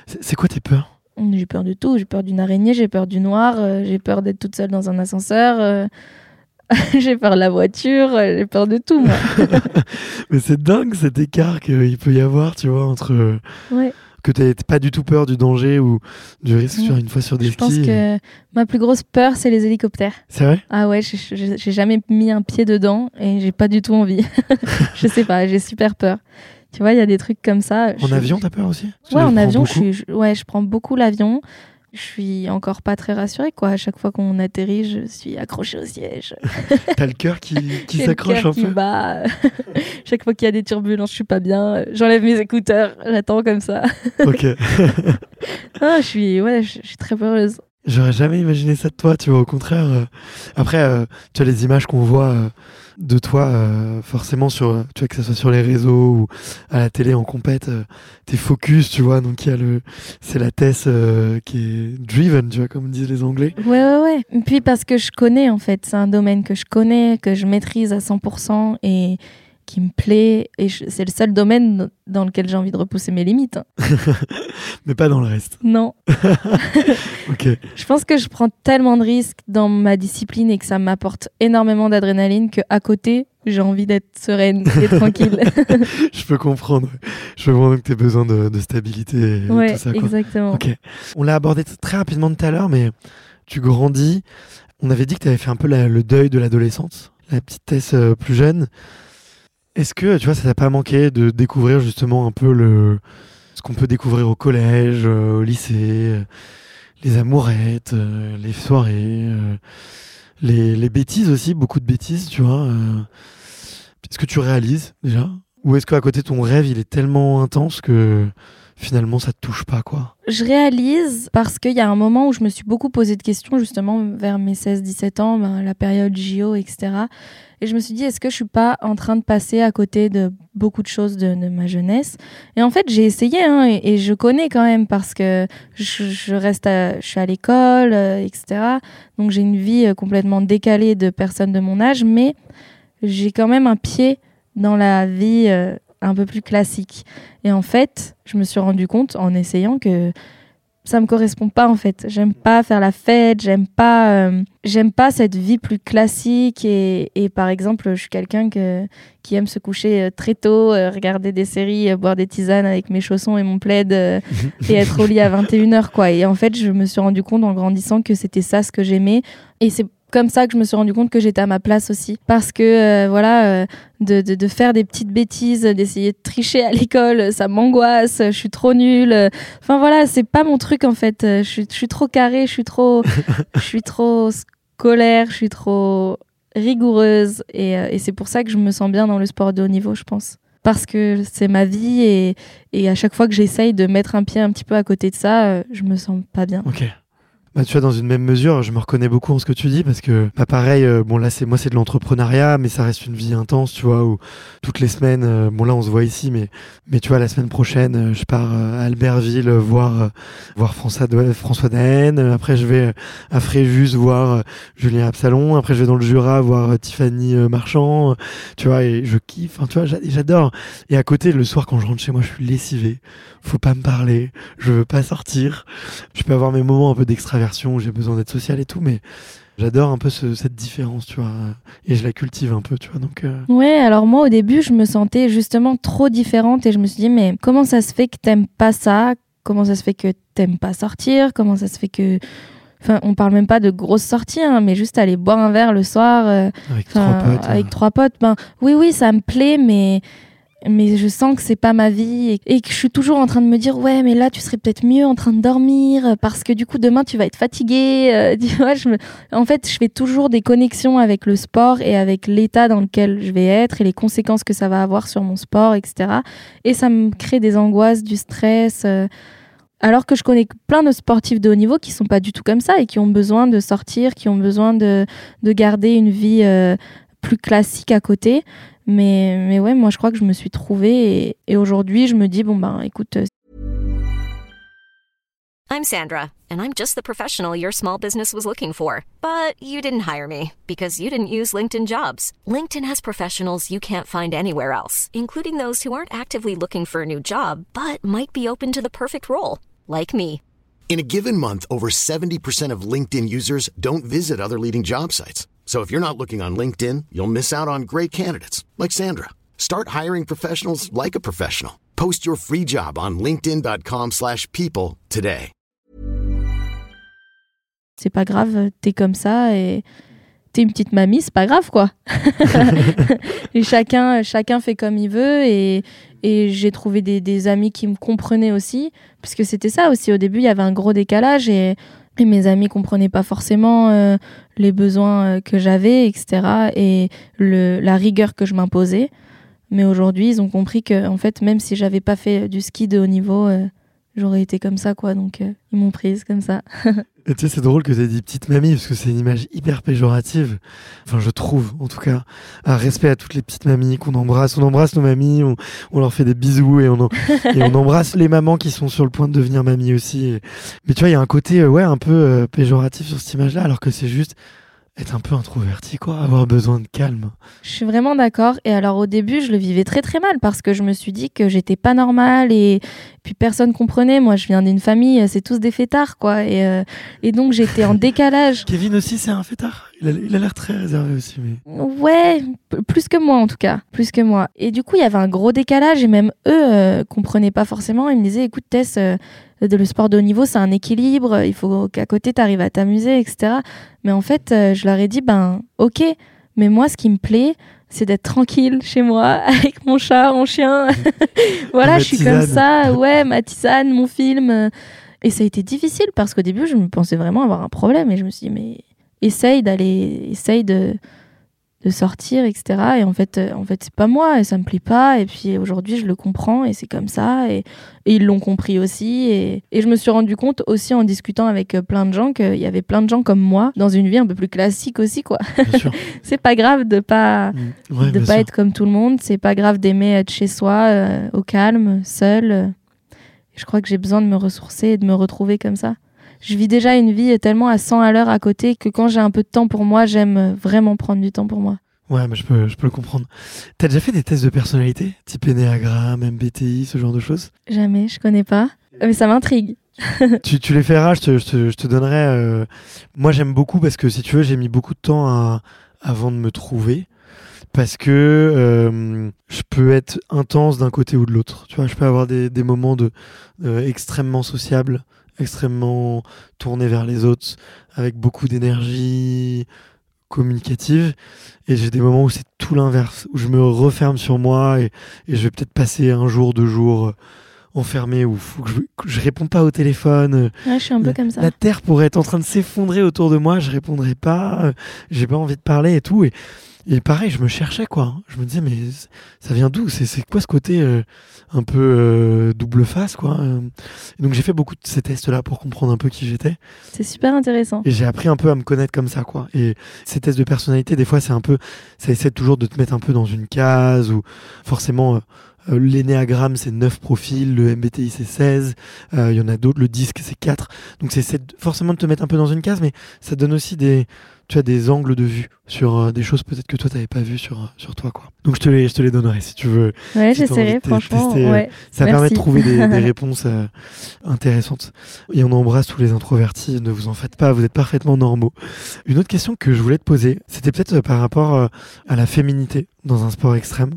[SPEAKER 1] C'est quoi tes peurs?
[SPEAKER 3] J'ai peur de tout. J'ai peur d'une araignée, j'ai peur du noir, euh, j'ai peur d'être toute seule dans un ascenseur, [LAUGHS] j'ai peur de la voiture, j'ai peur de tout, moi. [LAUGHS]
[SPEAKER 1] Mais c'est dingue cet écart qu'il peut y avoir, tu vois, entre
[SPEAKER 3] Ouais.
[SPEAKER 1] Que t'as pas du tout peur du danger ou du risque sur une fois sur des
[SPEAKER 3] Je pense
[SPEAKER 1] skis.
[SPEAKER 3] que ma plus grosse peur, c'est les hélicoptères.
[SPEAKER 1] C'est vrai?
[SPEAKER 3] Ah ouais, j'ai- jamais mis un pied dedans et j'ai pas du tout envie. [LAUGHS] je sais pas, j'ai super peur. Tu vois, il y a des trucs comme ça.
[SPEAKER 1] En
[SPEAKER 3] je-
[SPEAKER 1] avion, t'as peur aussi? Tu
[SPEAKER 3] Ouais, en avion, je, suis, je- ouais, je prends beaucoup l'avion. Je suis encore pas très rassurée, quoi. À chaque fois qu'on atterrit, je suis accrochée au siège. [LAUGHS]
[SPEAKER 1] T'as le cœur qui, qui [LAUGHS] s'accroche un
[SPEAKER 3] qui
[SPEAKER 1] peu
[SPEAKER 3] bat. [LAUGHS] Chaque fois qu'il y a des turbulences, je suis pas bien. J'enlève mes écouteurs, j'attends comme ça.
[SPEAKER 1] Ok.
[SPEAKER 3] Ah, je suis, ouais, je, je suis très peureuse.
[SPEAKER 1] J'aurais jamais imaginé ça de toi, tu vois, au contraire. euh. Après, euh, tu as les images qu'on voit euh, de toi, euh, forcément, sur, tu vois, que ce soit sur les réseaux ou à la télé en compète, euh, t'es focus, tu vois, donc il y a le, c'est la Tess euh, qui est driven, tu vois, comme disent les Anglais.
[SPEAKER 3] Ouais, ouais, ouais. Et puis parce que je connais, en fait, c'est un domaine que je connais, que je maîtrise à 100% et qui me plaît. Et c'est le seul domaine dans lequel j'ai envie de repousser mes limites. [LAUGHS]
[SPEAKER 1] Mais pas dans le reste.
[SPEAKER 3] Non. [LAUGHS]
[SPEAKER 1] Ok.
[SPEAKER 3] Je pense que je prends tellement de risques dans ma discipline et que ça m'apporte énormément d'adrénaline qu'à côté, j'ai envie d'être sereine et tranquille. [LAUGHS]
[SPEAKER 1] Je peux comprendre. Je peux comprendre que t'aies besoin de, de stabilité et
[SPEAKER 3] ouais,
[SPEAKER 1] tout ça, quoi.
[SPEAKER 3] exactement.
[SPEAKER 1] Ok. On l'a abordé très rapidement tout à l'heure, mais tu grandis. On avait dit que tu avais fait un peu la- le deuil de l'adolescence, la petite Tess euh, plus jeune. Est-ce que, tu vois, ça t'a pas manqué de découvrir justement un peu le ce qu'on peut découvrir au collège, euh, au lycée, euh, les amourettes, euh, les soirées, les, les bêtises aussi, beaucoup de bêtises, tu vois. Est-ce que tu réalises déjà? Ou est-ce qu'à côté ton rêve, il est tellement intense que finalement ça te touche pas, quoi?
[SPEAKER 3] Je réalise parce qu'il y a un moment où je me suis beaucoup posé de questions, justement vers mes 16-17 ans, ben, la période JO, etc. Et je me suis dit, est-ce que je suis pas en train de passer à côté de beaucoup de choses de, ma jeunesse? Et en fait, j'ai essayé, hein, et, je connais quand même parce que je, reste, je suis à l'école, euh, etc. Donc j'ai une vie euh, complètement décalée de personnes de mon âge, mais j'ai quand même un pied dans la vie euh, un peu plus classique. Et en fait, je me suis rendu compte en essayant que ça me correspond pas en fait. J'aime pas faire la fête, j'aime pas, euh, j'aime pas cette vie plus classique et, et par exemple, je suis quelqu'un que, qui aime se coucher euh, très tôt, euh, regarder des séries, boire des tisanes avec mes chaussons et mon plaid [LAUGHS] et être au lit à 21h quoi. Et en fait, je me suis rendu compte en grandissant que c'était ça ce que j'aimais et c'est comme ça que je me suis rendu compte que j'étais à ma place aussi. Parce que, euh, voilà, euh, de, de, de, faire des petites bêtises, d'essayer de tricher à l'école, ça m'angoisse, je suis trop nulle. Enfin, voilà, c'est pas mon truc en fait. Je suis, je suis trop carrée, je suis trop, [LAUGHS] je suis trop scolaire, je suis trop rigoureuse. Et, euh, et c'est pour ça que je me sens bien dans le sport de haut niveau, je pense parce que c'est ma vie et, et, à chaque fois que j'essaye de mettre un pied un petit peu à côté de ça, je me sens pas bien.
[SPEAKER 1] Bah, tu vois, dans une même mesure, je me reconnais beaucoup en ce que tu dis parce que, bah, pareil, euh, bon, là, c'est moi, c'est de l'entrepreneuriat, mais ça reste une vie intense, tu vois, où toutes les semaines, euh, bon, là, on se voit ici, mais, mais tu vois, la semaine prochaine, euh, je pars à Albertville voir, voir François, François Daen, après, je vais à Fréjus voir Julien Absalon, après, je vais dans le Jura voir Tiffany Marchand, tu vois, et je kiffe, hein, tu vois, j'adore. Et à côté, le soir, quand je rentre chez moi, je suis lessivé, faut pas me parler, je veux pas sortir, je peux avoir mes moments un peu d'extraversion où j'ai besoin d'être social et tout, mais j'adore un peu cette différence, tu vois, et je la cultive un peu, tu vois. Donc, euh.
[SPEAKER 3] Ouais, alors moi au début, je me sentais justement trop différente et je me suis dit, mais comment ça se fait que t'aimes pas ça? Comment ça se fait que t'aimes pas sortir? Comment ça se fait que. Enfin, on parle même pas de grosses sorties, hein, mais juste aller boire un verre le soir euh,
[SPEAKER 1] avec, trois potes,
[SPEAKER 3] avec trois potes. Ben, oui, oui, ça me plaît, mais mais je sens que c'est pas ma vie et, que je suis toujours en train de me dire ouais mais là tu serais peut-être mieux en train de dormir parce que du coup demain tu vas être fatigué euh, [LAUGHS] en fait je fais toujours des connexions avec le sport et avec l'état dans lequel je vais être et les conséquences que ça va avoir sur mon sport etc et ça me crée des angoisses du stress euh, alors que je connais plein de sportifs de haut niveau qui sont pas du tout comme ça et qui ont besoin de sortir, qui ont besoin de, de garder une vie euh, plus classique à côté. Mais, mais ouais, moi je crois que je me suis trouvée et, et aujourd'hui je me dis, bon ben écoute. Euh,
[SPEAKER 4] I'm Sandra, and I'm just the professional your small business was looking for. But you didn't hire me because you didn't use LinkedIn jobs. LinkedIn has professionals you can't find anywhere else, including those who aren't actively looking for a new job but might be open to the perfect role, like me.
[SPEAKER 2] In a given month, over 70% of LinkedIn users don't visit other leading job sites. So if you're not looking on LinkedIn, you'll miss out on great candidates like Sandra. Start hiring professionals like a professional. Post your free job on linkedin.com/people today.
[SPEAKER 3] C'est pas grave, t'es comme ça et t'es une petite mamie, c'est pas grave quoi. [LAUGHS] et chacun chacun fait comme il veut et et j'ai trouvé des, des amis qui me comprenaient aussi parce que c'était ça aussi au début, il y avait un gros décalage et et mes amis comprenaient pas forcément euh, les besoins euh, que j'avais, etc. Et le, la rigueur que je m'imposais. Mais aujourd'hui, ils ont compris que, en fait, même si j'avais pas fait du ski de haut niveau, euh, j'aurais été comme ça, quoi. Donc, euh, ils m'ont prise comme ça. [LAUGHS]
[SPEAKER 1] Et tu sais, c'est drôle que tu aies dit petite mamie, parce que c'est une image hyper péjorative. Enfin, je trouve, en tout cas. Un respect à toutes les petites mamies qu'on embrasse. On embrasse nos mamies, on, on leur fait des bisous et on, [LAUGHS] et on embrasse les mamans qui sont sur le point de devenir mamie aussi. Mais tu vois, il y a un côté, euh, ouais, un peu euh, péjoratif sur cette image-là, alors que c'est juste être un peu introverti, quoi, avoir besoin de calme.
[SPEAKER 3] Je suis vraiment d'accord. Et alors au début, je le vivais très très mal parce que je me suis dit que j'étais pas normale et puis personne comprenait. Moi, je viens d'une famille, c'est tous des fêtards, quoi. Et, euh, et donc j'étais en [LAUGHS] décalage.
[SPEAKER 1] Kevin aussi, c'est un fêtard? Il a l'air très réservé aussi.
[SPEAKER 3] Mais... Ouais, plus que moi en tout cas, plus que moi. Et du coup, il y avait un gros décalage et même eux euh, comprenaient pas forcément. Ils me disaient, écoute Tess. Euh, de le sport de haut niveau, c'est un équilibre, il faut qu'à côté tu arrives à t'amuser, etc. Mais en fait, euh, je leur ai dit, ben ok, mais moi ce qui me plaît, c'est d'être tranquille chez moi [LAUGHS] avec mon chat, mon chien. [LAUGHS] [LAUGHS] voilà, je suis comme ça, ouais, ma tisane, mon film. Et ça a été difficile parce qu'au début, je me pensais vraiment avoir un problème et je me suis dit, mais essaye d'aller, essaye de, de sortir, etc. Et en fait, euh, en fait c'est pas moi et ça me plaît pas. Et puis aujourd'hui, je le comprends et c'est comme ça. Et, et ils l'ont compris aussi. Et, et, je me suis rendu compte aussi en discutant avec euh, plein de gens qu'il y avait plein de gens comme moi dans une vie un peu plus classique aussi, quoi. [LAUGHS] c'est pas grave de pas, mmh. de pas être comme tout le monde. C'est pas grave d'aimer être chez soi, euh, au calme, seul. Je crois que j'ai besoin de me ressourcer et de me retrouver comme ça je vis déjà une vie tellement à 100 à l'heure à côté que quand j'ai un peu de temps pour moi, j'aime vraiment prendre du temps pour moi.
[SPEAKER 1] Ouais, mais je peux, je peux le comprendre. T'as déjà fait des tests de personnalité, type Enneagram, MBTI, ce genre de choses?
[SPEAKER 3] Jamais, je connais pas. Mais ça m'intrigue. [LAUGHS]
[SPEAKER 1] tu, tu les feras, je te, je te, je te donnerai. euh, Moi, j'aime beaucoup parce que si tu veux, j'ai mis beaucoup de temps à- avant de me trouver. Parce que euh, je peux être intense d'un côté ou de l'autre. Tu vois, je peux avoir des, des moments de, euh, extrêmement sociables, extrêmement tournés vers les autres, avec beaucoup d'énergie communicative. Et j'ai des moments où c'est tout l'inverse, où je me referme sur moi et, et je vais peut-être passer un jour, deux jours euh, enfermé, où faut que je, que je réponds pas au téléphone.
[SPEAKER 3] Ouais, je suis un peu comme ça.
[SPEAKER 1] la terre pourrait être en train de s'effondrer autour de moi, je répondrais pas, euh, j'ai pas envie de parler et tout. Et, et pareil, je me cherchais quoi. Je me disais, mais ça vient d'où? C'est c'est quoi ce côté euh, un peu euh, double face quoi? Et Donc j'ai fait beaucoup de ces tests-là pour comprendre un peu qui j'étais.
[SPEAKER 3] C'est super intéressant.
[SPEAKER 1] Et j'ai appris un peu à me connaître comme ça, quoi. Et ces tests de personnalité, des fois, c'est un peu, ça essaie toujours de te mettre un peu dans une case ou forcément, euh, l'énéagramme, c'est 9 profils, le MBTI, c'est 16, euh, il y en a d'autres, le disque, c'est 4. Donc, c'est forcément de te mettre un peu dans une case, mais ça donne aussi des, tu as des angles de vue sur euh, des choses peut-être que toi, t'avais pas vu sur, euh, sur toi, quoi. Donc, je te les, je te les donnerai si tu veux.
[SPEAKER 3] Ouais,
[SPEAKER 1] si
[SPEAKER 3] j'essaierai, franchement.
[SPEAKER 1] tester, euh,
[SPEAKER 3] ouais.
[SPEAKER 1] Ça
[SPEAKER 3] Merci.
[SPEAKER 1] permet de trouver des, des [LAUGHS] réponses euh, intéressantes. Et on embrasse tous les introvertis, ne vous en faites pas, vous êtes parfaitement normaux. Une autre question que je voulais te poser, c'était peut-être euh, par rapport euh, à la féminité dans un sport extrême.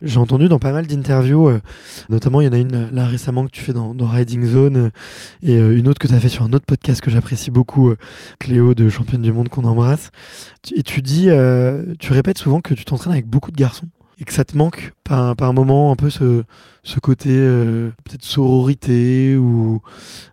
[SPEAKER 1] J'ai entendu dans pas mal d'interviews, euh, notamment il y en a une là récemment que tu fais dans, dans Riding Zone et une autre que tu as fait sur un autre podcast que j'apprécie beaucoup, Cléo de Championne du Monde qu'on embrasse. Et tu dis, tu répètes souvent que tu t'entraînes avec beaucoup de garçons et que ça te manque par, moment un peu ce, ce côté euh, peut-être sororité ou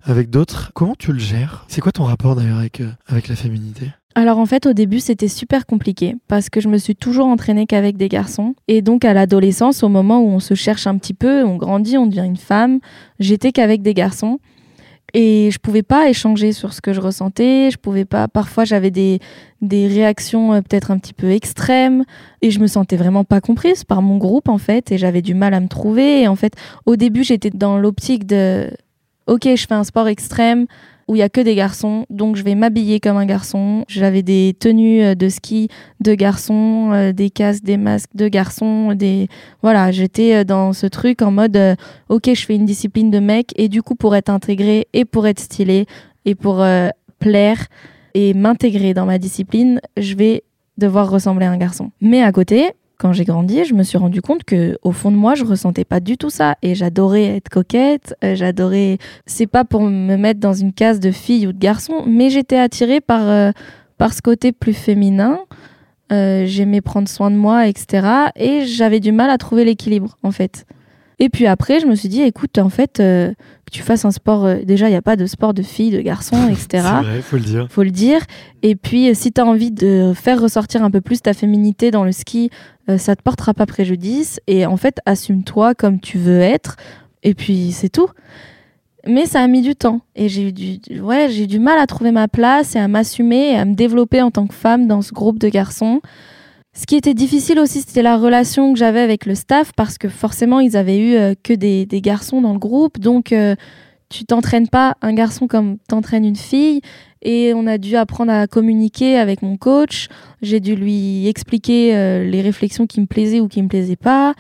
[SPEAKER 1] avec d'autres. Comment tu le gères? C'est quoi ton rapport d'ailleurs avec, euh, avec la féminité?
[SPEAKER 3] Alors en fait, au début, c'était super compliqué parce que je me suis toujours entraînée qu'avec des garçons. Et donc à l'adolescence, au moment où on se cherche un petit peu, on grandit, on devient une femme, j'étais qu'avec des garçons. Et je pouvais pas échanger sur ce que je ressentais. Je pouvais pas. Parfois, j'avais des, des réactions euh, peut-être un petit peu extrêmes et je me sentais vraiment pas comprise par mon groupe en fait. Et j'avais du mal à me trouver. Et en fait, au début, j'étais dans l'optique de OK, je fais un sport extrême où il y a que des garçons, donc je vais m'habiller comme un garçon. J'avais des tenues euh, de ski de garçons, euh, des casques, des masques de garçons, des voilà, j'étais euh, dans ce truc en mode OK, je fais une discipline de mec et du coup pour être intégré et pour être stylé et pour plaire et m'intégrer dans ma discipline, je vais devoir ressembler à un garçon. Mais à côté, quand j'ai grandi, je me suis rendu compte que au fond de moi, je ressentais pas du tout ça et j'adorais être coquette, euh, j'adorais c'est pas pour me mettre dans une case de fille ou de garçon, mais j'étais attirée par euh, par ce côté plus féminin. Euh, J'aimais prendre soin de moi, etc. Et j'avais du mal à trouver l'équilibre, en fait. Et puis après, je me suis dit, écoute, en fait, euh, que tu fasses un sport. euh, déjà, il n'y a pas de sport de filles, de garçons, etc [LAUGHS]
[SPEAKER 1] C'est vrai, faut le dire.
[SPEAKER 3] faut le dire. Et puis, euh, si tu as envie de faire ressortir un peu plus ta féminité dans le ski, ça te portera pas préjudice. Et en fait, assume-toi comme tu veux être. Et puis, c'est tout. Mais ça a mis du temps. Et j'ai eu du, ouais, j'ai eu du mal à trouver ma place et à m'assumer et à me développer en tant que femme dans ce groupe de garçons. Ce qui était difficile aussi, c'était la relation que j'avais avec le staff parce que forcément, ils avaient eu euh, que des, garçons dans le groupe. Donc, euh, tu t'entraînes pas un garçon comme t'entraînes une fille. Et on a dû apprendre à communiquer avec mon coach. J'ai dû lui expliquer euh, les réflexions qui me plaisaient ou qui me plaisaient pas.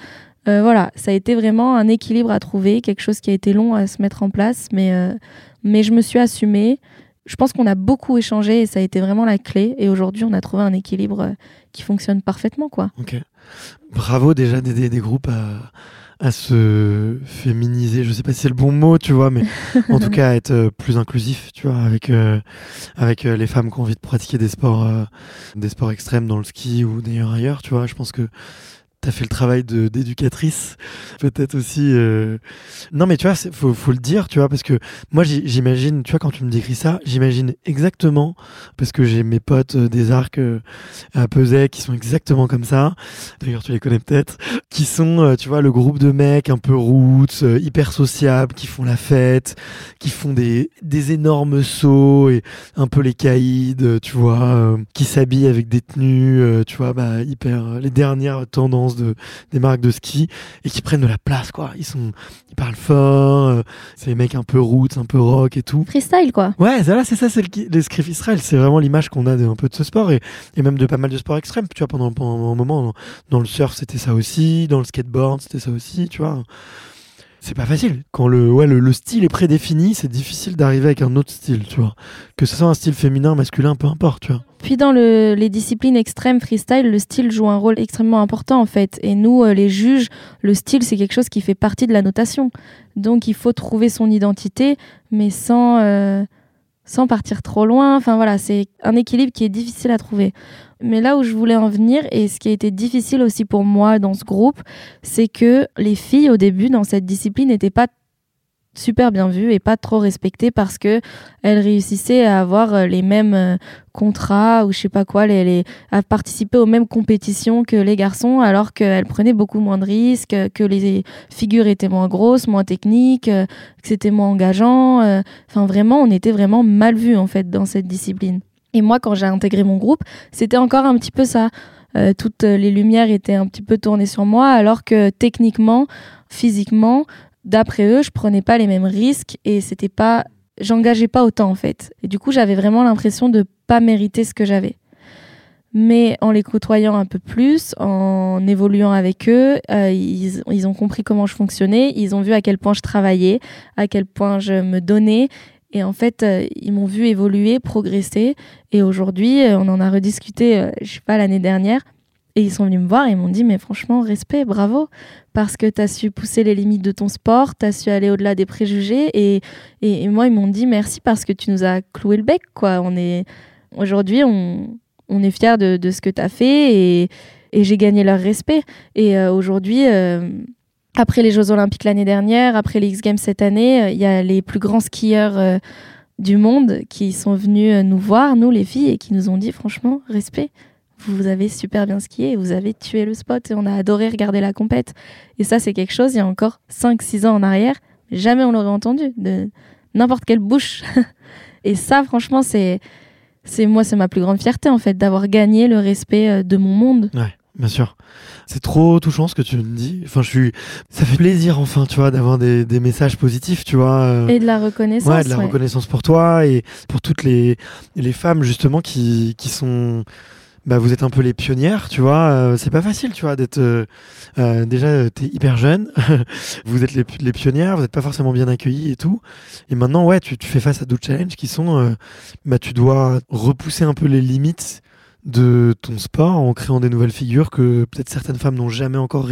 [SPEAKER 3] Voilà, ça a été vraiment un équilibre à trouver, quelque chose qui a été long à se mettre en place, mais, mais je me suis assumée. Je pense qu'on a beaucoup échangé et ça a été vraiment la clé. Et aujourd'hui, on a trouvé un équilibre euh, qui fonctionne parfaitement, quoi.
[SPEAKER 1] Ok. Bravo déjà d'aider des groupes à, à se féminiser. Je sais pas si c'est le bon mot, tu vois, mais [LAUGHS] en tout cas à être euh, plus inclusif, tu vois, avec euh, avec les femmes qui ont envie de pratiquer des sports euh, des sports extrêmes dans le ski ou d'ailleurs ailleurs, tu vois. Je pense que T'as fait le travail de d'éducatrice, peut-être aussi. euh. Non, mais tu vois, faut, faut le dire, tu vois, parce que moi, j'imagine, tu vois, quand tu me décris ça, j'imagine exactement, parce que j'ai mes potes euh, des arcs euh, à Pesay qui sont exactement comme ça. D'ailleurs, tu les connais peut-être, qui sont, tu vois, le groupe de mecs un peu roots, hyper sociables, qui font la fête, qui font des des énormes sauts et un peu les caïds, euh, tu vois, qui s'habillent avec des tenues, tu vois, bah, hyper, les dernières tendances de, des marques de ski et qui prennent de la place, quoi. Ils sont, ils parlent fort, euh, c'est les mecs un peu roots, un peu rock et tout.
[SPEAKER 3] Freestyle, quoi.
[SPEAKER 1] Ouais, là, c'est ça, c'est le, le script Israël. C'est vraiment l'image qu'on a de, un peu de ce sport et, et même de pas mal de sports extrêmes. Tu vois, pendant, pendant un moment, dans, dans le surf, c'était ça aussi, dans le skateboard, c'était ça aussi, tu vois. C'est pas facile. Quand le, ouais, le, style est prédéfini, c'est difficile d'arriver avec un autre style, tu vois. Que ce soit un style féminin, masculin, peu importe, tu vois.
[SPEAKER 3] Puis dans le, les disciplines extrêmes freestyle, le style joue un rôle extrêmement important en fait. Et nous, euh, les juges, le style, c'est quelque chose qui fait partie de la notation. Donc il faut trouver son identité, mais sans, euh, sans partir trop loin. Enfin voilà, c'est un équilibre qui est difficile à trouver. Mais là où je voulais en venir, et ce qui a été difficile aussi pour moi dans ce groupe, c'est que les filles au début dans cette discipline n'étaient pas super bien vues et pas trop respectées parce que elles réussissaient à avoir euh, les mêmes euh, contrats ou je sais pas quoi, à participer aux mêmes compétitions que les garçons alors qu'elles prenaient beaucoup moins de risques, que les figures étaient moins grosses, moins techniques, euh, que c'était moins engageant. Enfin vraiment, on était vraiment mal vus en fait dans cette discipline. Et moi, quand j'ai intégré mon groupe, c'était encore un petit peu ça. Euh, toutes les lumières étaient un petit peu tournées sur moi, alors que techniquement, physiquement, d'après eux, je prenais pas les mêmes risques et c'était pas, j'engageais pas autant en fait. Et du coup, j'avais vraiment l'impression de pas mériter ce que j'avais. Mais en les côtoyant un peu plus, en évoluant avec eux, euh, ils, ils ont compris comment je fonctionnais, ils ont vu à quel point je travaillais, à quel point je me donnais et en fait, euh, ils m'ont vu évoluer, progresser. Et aujourd'hui, euh, on en a rediscuté, euh, je sais pas, l'année dernière. Et ils sont venus me voir et m'ont dit, mais franchement, respect, bravo. Parce que tu as su pousser les limites de ton sport, tu as su aller au-delà des préjugés. Et, et, moi, ils m'ont dit, merci parce que tu nous as cloué le bec, quoi. On est, aujourd'hui, on, on est fiers de, de ce que tu as fait et, et j'ai gagné leur respect. Et aujourd'hui, après les Jeux Olympiques l'année dernière, après les X Games cette année, euh, il y a les plus grands skieurs euh, du monde qui sont venus euh, nous voir, nous les filles, et qui nous ont dit franchement, respect, vous avez super bien skié, vous avez tué le spot et on a adoré regarder la compète. Et ça, c'est quelque chose, il y a encore 5-6 ans en arrière, jamais on l'aurait entendu de n'importe quelle bouche. [LAUGHS] et ça, franchement, c'est, c'est moi, c'est ma plus grande fierté en fait, d'avoir gagné le respect de mon monde.
[SPEAKER 1] Ouais. Bien sûr. C'est trop touchant ce que tu me dis. Enfin, je suis. Ça fait plaisir, enfin, tu vois, d'avoir des, des, messages positifs, tu vois.
[SPEAKER 3] Euh. Et de la reconnaissance.
[SPEAKER 1] Ouais, de la reconnaissance pour toi et pour toutes les, les femmes, justement, qui, qui sont. Bah, vous êtes un peu les pionnières, tu vois. Euh, c'est pas facile, tu vois, d'être. Euh, euh déjà, t'es hyper jeune. [LAUGHS] vous êtes les, les pionnières, vous n'êtes pas forcément bien accueillis et tout. Et maintenant, ouais, tu, tu fais face à d'autres challenges qui sont. bah, tu dois repousser un peu les limites de ton sport en créant des nouvelles figures que peut-être certaines femmes n'ont jamais encore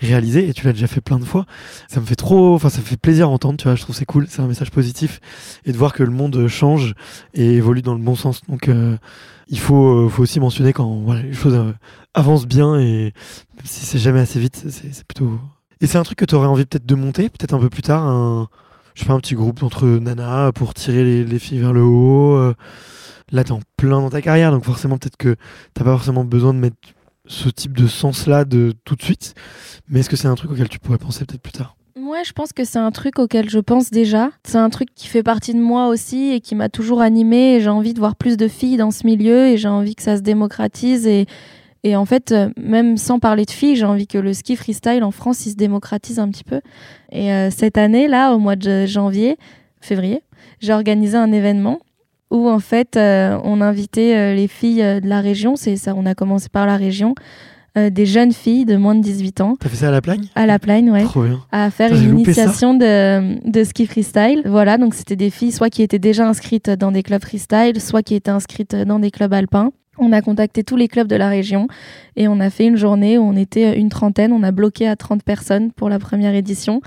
[SPEAKER 1] réalisées et tu l'as déjà fait plein de fois. Ça me fait trop, enfin ça me fait plaisir à entendre, tu vois, je trouve c'est cool, c'est un message positif et de voir que le monde change et évolue dans le bon sens. Donc euh, il faut, euh, faut aussi mentionner quand voilà, les choses euh, avancent bien et si c'est jamais assez vite, c'est plutôt... Et c'est un truc que tu aurais envie peut-être de monter, peut-être un peu plus tard, un, je sais pas, un petit groupe entre nanas pour tirer les filles vers le haut là, tu en plein dans ta carrière, donc forcément, peut-être que t'as pas forcément besoin de mettre ce type de sens-là de tout de suite. Mais est-ce que c'est un truc auquel tu pourrais penser peut-être plus tard?
[SPEAKER 3] Ouais, je pense que c'est un truc auquel je pense déjà. C'est un truc qui fait partie de moi aussi et qui m'a toujours animée. J'ai envie de voir plus de filles dans ce milieu et j'ai envie que ça se démocratise. Et, et en fait, euh, même sans parler de filles, j'ai envie que le ski freestyle en France, il se démocratise un petit peu. Et euh, cette année, là, au mois de janvier, février, j'ai organisé un événement où en fait euh, on invitait euh, les filles euh, de la région, c'est ça, on a commencé par la région, des jeunes filles de moins de 18 ans.
[SPEAKER 1] T'as fait ça à la Plagne?
[SPEAKER 3] À la Plagne, ouais.
[SPEAKER 1] Trop bien.
[SPEAKER 3] À faire une initiation de, de, ski freestyle. Voilà, donc c'était des filles soit qui étaient déjà inscrites dans des clubs freestyle, soit qui étaient inscrites dans des clubs alpins. On a contacté tous les clubs de la région et on a fait une journée où on était une trentaine. On a bloqué à 30 personnes pour la première édition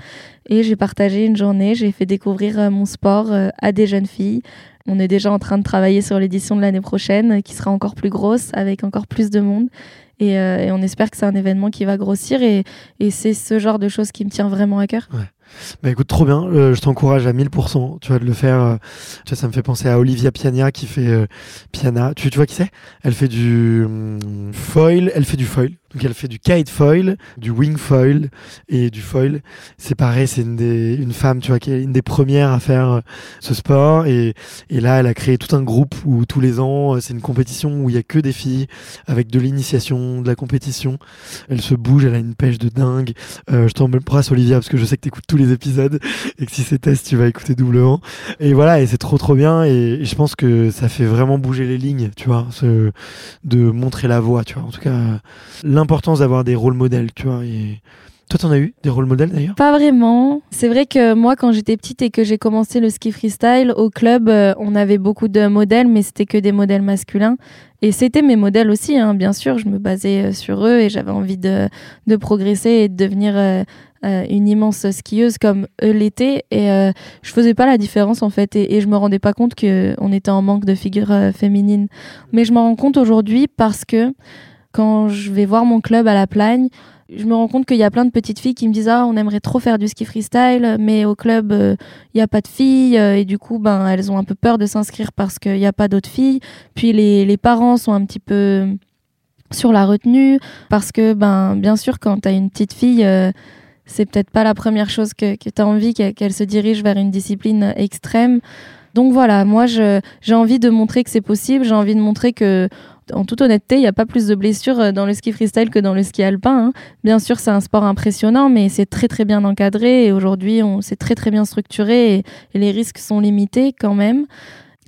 [SPEAKER 3] et j'ai partagé une journée. J'ai fait découvrir mon sport à des jeunes filles. On est déjà en train de travailler sur l'édition de l'année prochaine, qui sera encore plus grosse, avec encore plus de monde. Et, euh, on espère que c'est un événement qui va grossir. Et, c'est ce genre de choses qui me tient vraiment à cœur.
[SPEAKER 1] Bah écoute, trop bien. Euh, je t'encourage à 1000%. Tu vas de le faire. Euh, ça me fait penser à Olivia Piania qui fait Piana. Tu, tu vois qui c'est? Elle fait du hum, foil. Elle fait du foil. Donc elle fait du kite foil, du wing foil et du foil. C'est pareil, c'est une, des, une femme, tu vois, qui est une des premières à faire euh, ce sport. Et, et là, elle a créé tout un groupe où tous les ans, euh, c'est une compétition où il y a que des filles avec de l'initiation, de la compétition. Elle se bouge, elle a une pêche de dingue. Euh, je t'embrasse Olivia parce que je sais que tu écoutes tous les épisodes et que si c'est test, tu vas écouter doublement. Et voilà, et c'est trop trop bien. Et, je pense que ça fait vraiment bouger les lignes, tu vois, ce, de montrer la voie, tu vois. En tout cas, l'importance d'avoir des rôles modèles, tu vois. Toi, t'en as eu des rôles modèles d'ailleurs?
[SPEAKER 3] Pas vraiment. C'est vrai que moi, quand j'étais petite et que j'ai commencé le ski freestyle, au club, euh, on avait beaucoup de modèles, mais c'était que des modèles masculins. Et c'était mes modèles aussi, hein, bien sûr. Je me basais euh, sur eux et j'avais envie de, progresser et de devenir euh, une immense skieuse comme eux l'étaient. Et je faisais pas la différence en fait. Et, et je me rendais pas compte qu'on était en manque de figures féminines. Mais je m'en rends compte aujourd'hui parce que quand je vais voir mon club à la Plagne, je me rends compte qu'il y a plein de petites filles qui me disent ah on aimerait trop faire du ski freestyle mais au club il euh, n'y a pas de filles euh, et du coup ben elles ont un peu peur de s'inscrire parce qu'il n'y a pas d'autres filles. Puis les, les, parents sont un petit peu sur la retenue parce que ben bien sûr quand tu as une petite fille euh, c'est peut-être pas la première chose que, que tu as envie qu'elle qu se dirige vers une discipline extrême. Donc voilà, moi j'ai envie de montrer que c'est possible, j'ai envie de montrer que en toute honnêteté, il n'y a pas plus de blessures euh, dans le ski freestyle que dans le ski alpin. Hein. Bien sûr, c'est un sport impressionnant, mais c'est très très bien encadré et aujourd'hui, c'est très très bien structuré et, les risques sont limités quand même.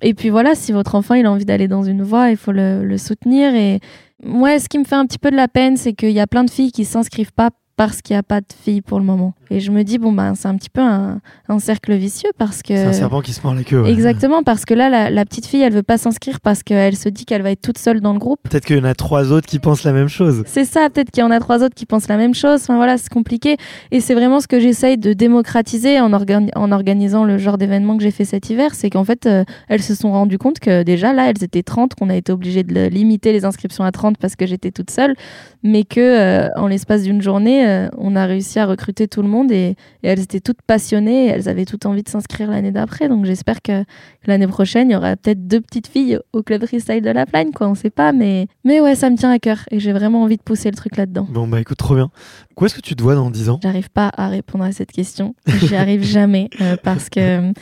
[SPEAKER 3] Et puis voilà, si votre enfant il a envie d'aller dans une voie, il faut le, le soutenir. Et moi, ce qui me fait un petit peu de la peine, c'est qu'il y a plein de filles qui s'inscrivent pas parce qu'il n'y a pas de filles pour le moment. Et je me dis, bon, ben, c'est un petit peu un, un, cercle vicieux parce que.
[SPEAKER 1] C'est un serpent qui se mord la queue. Ouais.
[SPEAKER 3] Exactement, parce que là, la, la, petite fille, elle veut pas s'inscrire parce qu'elle se dit qu'elle va être toute seule dans le groupe.
[SPEAKER 1] Peut-être qu'il y en a trois autres qui pensent la même chose.
[SPEAKER 3] C'est ça, peut-être qu'il y en a trois autres qui pensent la même chose. Enfin voilà, c'est compliqué. Et c'est vraiment ce que j'essaye de démocratiser en, organi en, organisant le genre d'événement que j'ai fait cet hiver. C'est qu'en fait, euh, elles se sont rendues compte que déjà, là, elles étaient 30, qu'on a été obligé de limiter les inscriptions à 30 parce que j'étais toute seule. Mais que, euh, en l'espace d'une journée, euh, on a réussi à recruter tout le monde et, et, elles étaient toutes passionnées et elles avaient toutes envie de s'inscrire l'année d'après. Donc j'espère que, que l'année prochaine, il y aura peut-être deux petites filles au club freestyle de la Plagne, quoi. On sait pas, mais, mais ouais, ça me tient à cœur et j'ai vraiment envie de pousser le truc là-dedans.
[SPEAKER 1] Bon, bah écoute, trop bien. Où est-ce que tu te vois dans 10 ans?
[SPEAKER 3] J'arrive pas à répondre à cette question. J'y arrive jamais euh, parce que.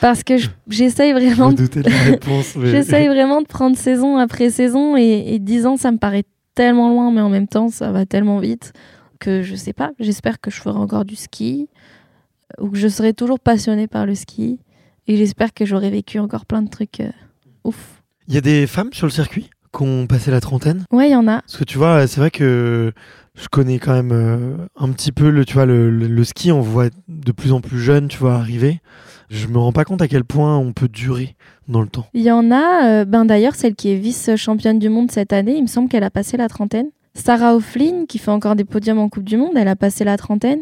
[SPEAKER 3] Parce que j'essaye vraiment.
[SPEAKER 1] De...
[SPEAKER 3] mais... [LAUGHS] J'essaye vraiment de prendre saison après saison et, et 10 ans, ça me paraît tellement loin, mais en même temps, ça va tellement vite que je sais pas. J'espère que je ferai encore du ski ou que je serai toujours passionnée par le ski et j'espère que j'aurai vécu encore plein de trucs euh, ouf.
[SPEAKER 1] Il y a des femmes sur le circuit qui ont passé la trentaine?
[SPEAKER 3] Ouais, il y en a.
[SPEAKER 1] Parce que tu vois, c'est vrai que je connais quand même euh, un petit peu le, tu vois, le, le, le, ski, on voit de plus en plus jeunes, tu vois, arriver. Je me rends pas compte à quel point on peut durer dans le temps.
[SPEAKER 3] Il y en a, euh, ben d'ailleurs, celle qui est vice-championne du monde cette année, il me semble qu'elle a passé la trentaine. Sarah O'Flynn, qui fait encore des podiums en Coupe du Monde, elle a passé la trentaine.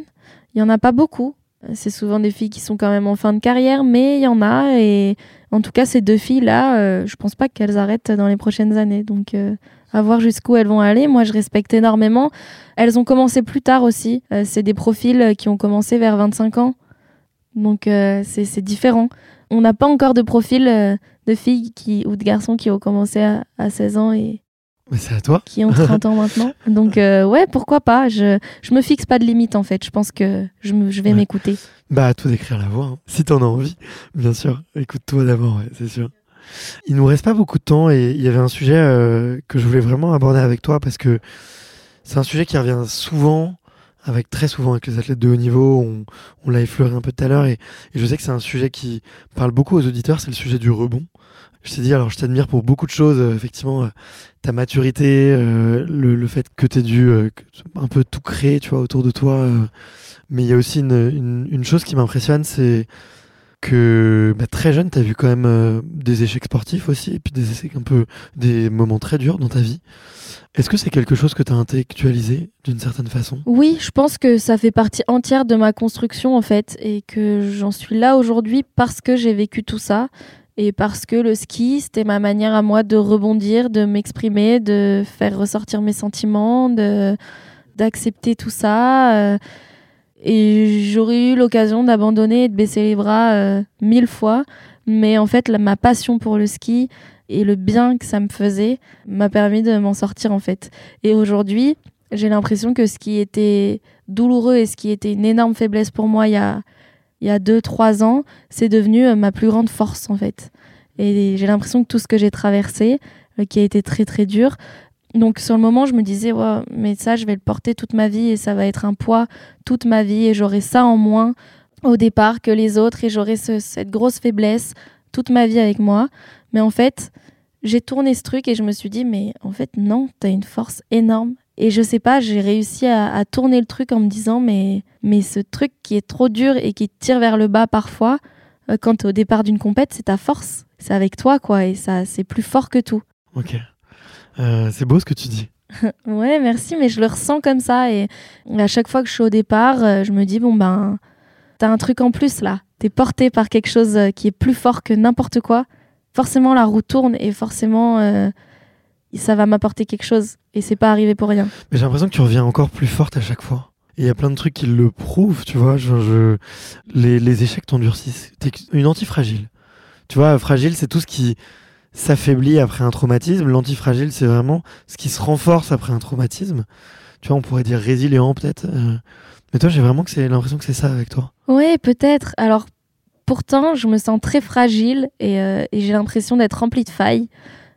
[SPEAKER 3] Il y en a pas beaucoup. C'est souvent des filles qui sont quand même en fin de carrière, mais il y en a. Et en tout cas, ces deux filles-là, euh, je pense pas qu'elles arrêtent dans les prochaines années. Donc, euh, à voir jusqu'où elles vont aller. Moi, je respecte énormément. Elles ont commencé plus tard aussi. Euh, c'est des profils qui ont commencé vers 25 ans. Donc, euh, c'est différent. On n'a pas encore de profil euh, de filles qui, ou de garçons qui ont commencé à, à 16 ans et,
[SPEAKER 1] c'est à toi.
[SPEAKER 3] Qui ont 30 ans maintenant. [LAUGHS] Donc, euh, ouais, pourquoi pas. Je, je me fixe pas de limite, en fait. Je pense que je, me, je vais
[SPEAKER 1] ouais.
[SPEAKER 3] m'écouter.
[SPEAKER 1] Bah, à toi d'écrire la voix. Hein. Si t'en as envie, bien sûr. Écoute-toi d'abord, ouais, c'est sûr. Il nous reste pas beaucoup de temps et il y avait un sujet euh, que je voulais vraiment aborder avec toi parce que c'est un sujet qui revient souvent, avec très souvent avec les athlètes de haut niveau. On, on l'a effleuré un peu tout à l'heure et, et je sais que c'est un sujet qui parle beaucoup aux auditeurs. C'est le sujet du rebond. Je t'ai dit, alors je t'admire pour beaucoup de choses, euh, effectivement, euh, ta maturité, euh, le, fait que tu aies dû un peu tout créer, tu vois, autour de toi. mais il y a aussi une, chose qui m'impressionne, c'est que bah, très jeune, tu as vu quand même des échecs sportifs aussi, et puis des un peu, des moments très durs dans ta vie. Est-ce que c'est quelque chose que tu as intellectualisé d'une certaine façon?
[SPEAKER 3] Oui, je pense que ça fait partie entière de ma construction en fait, et que j'en suis là aujourd'hui parce que j'ai vécu tout ça et parce que le ski, c'était ma manière à moi de rebondir, de m'exprimer, de faire ressortir mes sentiments, d'accepter tout ça. Euh, et j'aurais eu l'occasion d'abandonner et de baisser les bras euh, mille fois. Mais en fait, ma passion pour le ski et le bien que ça me faisait m'a permis de m'en sortir en fait. Et aujourd'hui, j'ai l'impression que ce qui était douloureux et ce qui était une énorme faiblesse pour moi il y a il y a deux, trois ans, c'est devenu euh, ma plus grande force en fait. Et j'ai l'impression que tout ce que j'ai traversé, euh, qui a été très très dur, donc sur le moment, je me disais, ouais, mais ça, je vais le porter toute ma vie et ça va être un poids toute ma vie et j'aurai ça en moins au départ que les autres et j'aurai ce, cette grosse faiblesse toute ma vie avec moi. Mais en fait, j'ai tourné ce truc et je me suis dit, mais en fait, non, tu as une force énorme Et je sais pas, j'ai réussi à, à tourner le truc en me disant, mais, mais ce truc qui est trop dur et qui tire vers le bas parfois, euh, quand t'es au départ d'une compète, c'est ta force. C'est avec toi, quoi. Et ça, c'est plus fort que tout.
[SPEAKER 1] Ok. Euh, c'est beau ce que tu dis. [LAUGHS]
[SPEAKER 3] Ouais, merci, mais je le ressens comme ça. Et à chaque fois que je suis au départ, euh, je me dis, bon, ben, t'as un truc en plus là. T'es porté par quelque chose qui est plus fort que n'importe quoi. Forcément, la roue tourne et forcément, ça va m'apporter quelque chose. Et c'est pas arrivé pour rien.
[SPEAKER 1] Mais j'ai l'impression que tu reviens encore plus forte à chaque fois. Et il y a plein de trucs qui le prouvent, tu vois. Genre, je... les, les échecs t'endurcissent. T'es une antifragile. Tu vois, fragile, c'est tout ce qui s'affaiblit après un traumatisme. L'antifragile, c'est vraiment ce qui se renforce après un traumatisme. Tu vois, on pourrait dire résilient peut-être. euh. Mais toi, j'ai vraiment que c'est l'impression que c'est ça avec toi.
[SPEAKER 3] Ouais, peut-être. Alors, pourtant, je me sens très fragile et, euh, et j'ai l'impression d'être remplie de failles.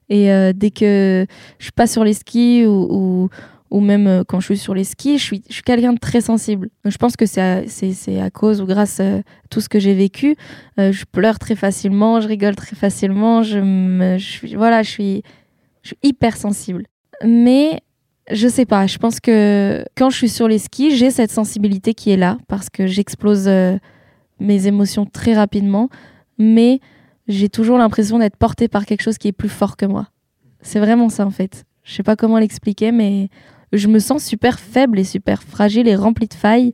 [SPEAKER 3] Et euh, dès que je suis pas sur les skis ou, ou, même euh, quand je suis sur les skis, je suis, je suis quelqu'un de très sensible. Donc, je pense que c'est à, à cause ou grâce à tout ce que j'ai vécu. Euh, je pleure très facilement, je rigole très facilement. Je me, je voilà, je suis, hyper sensible. Mais je sais pas, je pense que quand je suis sur les skis, j'ai cette sensibilité qui est là parce que j'explose euh, mes émotions très rapidement, mais j'ai toujours l'impression d'être portée par quelque chose qui est plus fort que moi. C'est vraiment ça en fait. Je sais pas comment l'expliquer, mais je me sens super faible et super fragile et remplie de failles,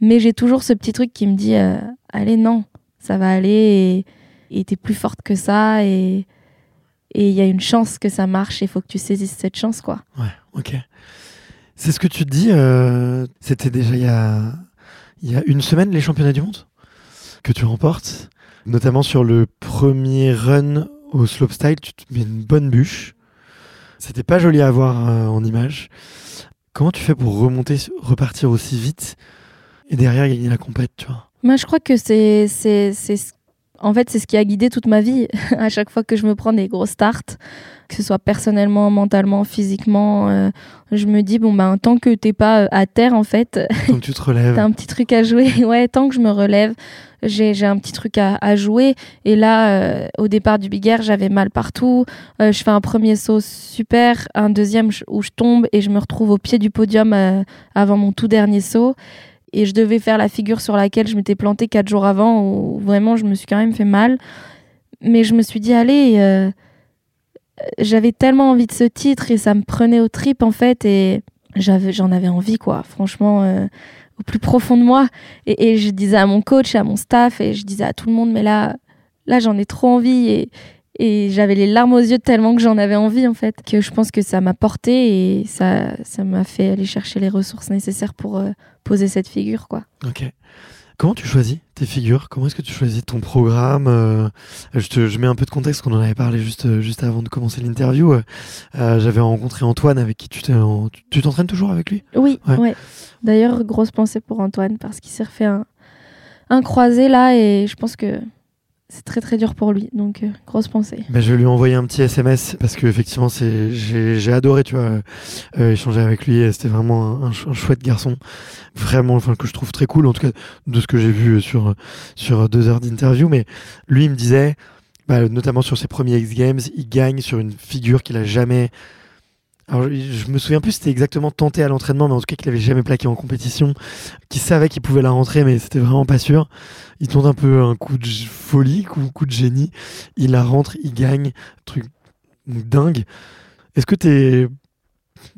[SPEAKER 3] mais j'ai toujours ce petit truc qui me dit euh, allez non, ça va aller et t'es plus forte que ça et il y a une chance que ça marche et il faut que tu saisisses cette chance quoi.
[SPEAKER 1] Ouais, ok. C'est ce que tu dis. euh, C'était déjà il y, a, il y a une semaine les championnats du monde que tu remportes, notamment sur le premier run au slopestyle. Tu te mets une bonne bûche. C'était pas joli à voir euh, en image. Comment tu fais pour remonter, repartir aussi vite et derrière gagner la compète, tu vois?
[SPEAKER 3] Moi, je crois que c'est, c'est, c'est, ce- en fait, c'est ce qui a guidé toute ma vie. [LAUGHS] à chaque fois que je me prends des gros starts, que ce soit personnellement, mentalement, physiquement, euh, je me dis bon ben tant que t'es pas euh, à terre, en fait, [LAUGHS]
[SPEAKER 1] Donc tu te relèves.
[SPEAKER 3] t'as un petit truc à jouer. [LAUGHS] ouais, tant que je me relève, j'ai, j'ai un petit truc à, à jouer. Et là, euh, au départ du Big Air, j'avais mal partout. Euh, je fais un premier saut super, un deuxième où je tombe et je me retrouve au pied du podium avant mon tout dernier saut. Et je devais faire la figure sur laquelle je m'étais plantée quatre jours avant, où vraiment je me suis quand même fait mal. Mais je me suis dit, allez, euh, j'avais tellement envie de ce titre et ça me prenait aux tripes en fait. Et j'avais, j'en avais envie, quoi. Franchement, euh, au plus profond de moi. Et, je disais à mon coach, à mon staff, et je disais à tout le monde, mais là, là j'en ai trop envie. Et, et j'avais les larmes aux yeux tellement que j'en avais envie, en fait, que je pense que ça m'a porté et ça, ça m'a fait aller chercher les ressources nécessaires pour euh, poser cette figure, quoi.
[SPEAKER 1] Ok. Comment tu choisis tes figures? Comment est-ce que tu choisis ton programme Euh, je, te- je mets un peu de contexte, qu'on en avait parlé juste, euh, juste avant de commencer l'interview. Euh, J'avais rencontré Antoine avec qui tu t'entraînes toujours avec lui?
[SPEAKER 3] Oui,
[SPEAKER 1] Ouais.
[SPEAKER 3] ouais. D'ailleurs, grosse pensée pour Antoine parce qu'il s'est refait un, un croisé là et je pense que c'est très très dur pour lui. Donc, euh, grosse pensée.
[SPEAKER 1] Ben, Je vais lui envoyer un petit SMS parce que effectivement c'est j'ai adoré tu vois euh, euh, échanger avec lui. C'était vraiment un, un ch- un chouette garçon, vraiment enfin que je trouve très cool en tout cas de ce que j'ai vu sur sur deux heures d'interview. Mais lui il me disait bah, notamment sur ses premiers X Games, il gagne sur une figure qu'il a jamais. Alors, je me souviens plus c'était exactement tenté à l'entraînement, mais en tout cas qu'il avait jamais plaqué en compétition, qu'il savait qu'il pouvait la rentrer, mais c'était vraiment pas sûr. Il tente un peu un coup de folie, coup, coup de génie. Il la rentre, il gagne, truc dingue. Est-ce que t'es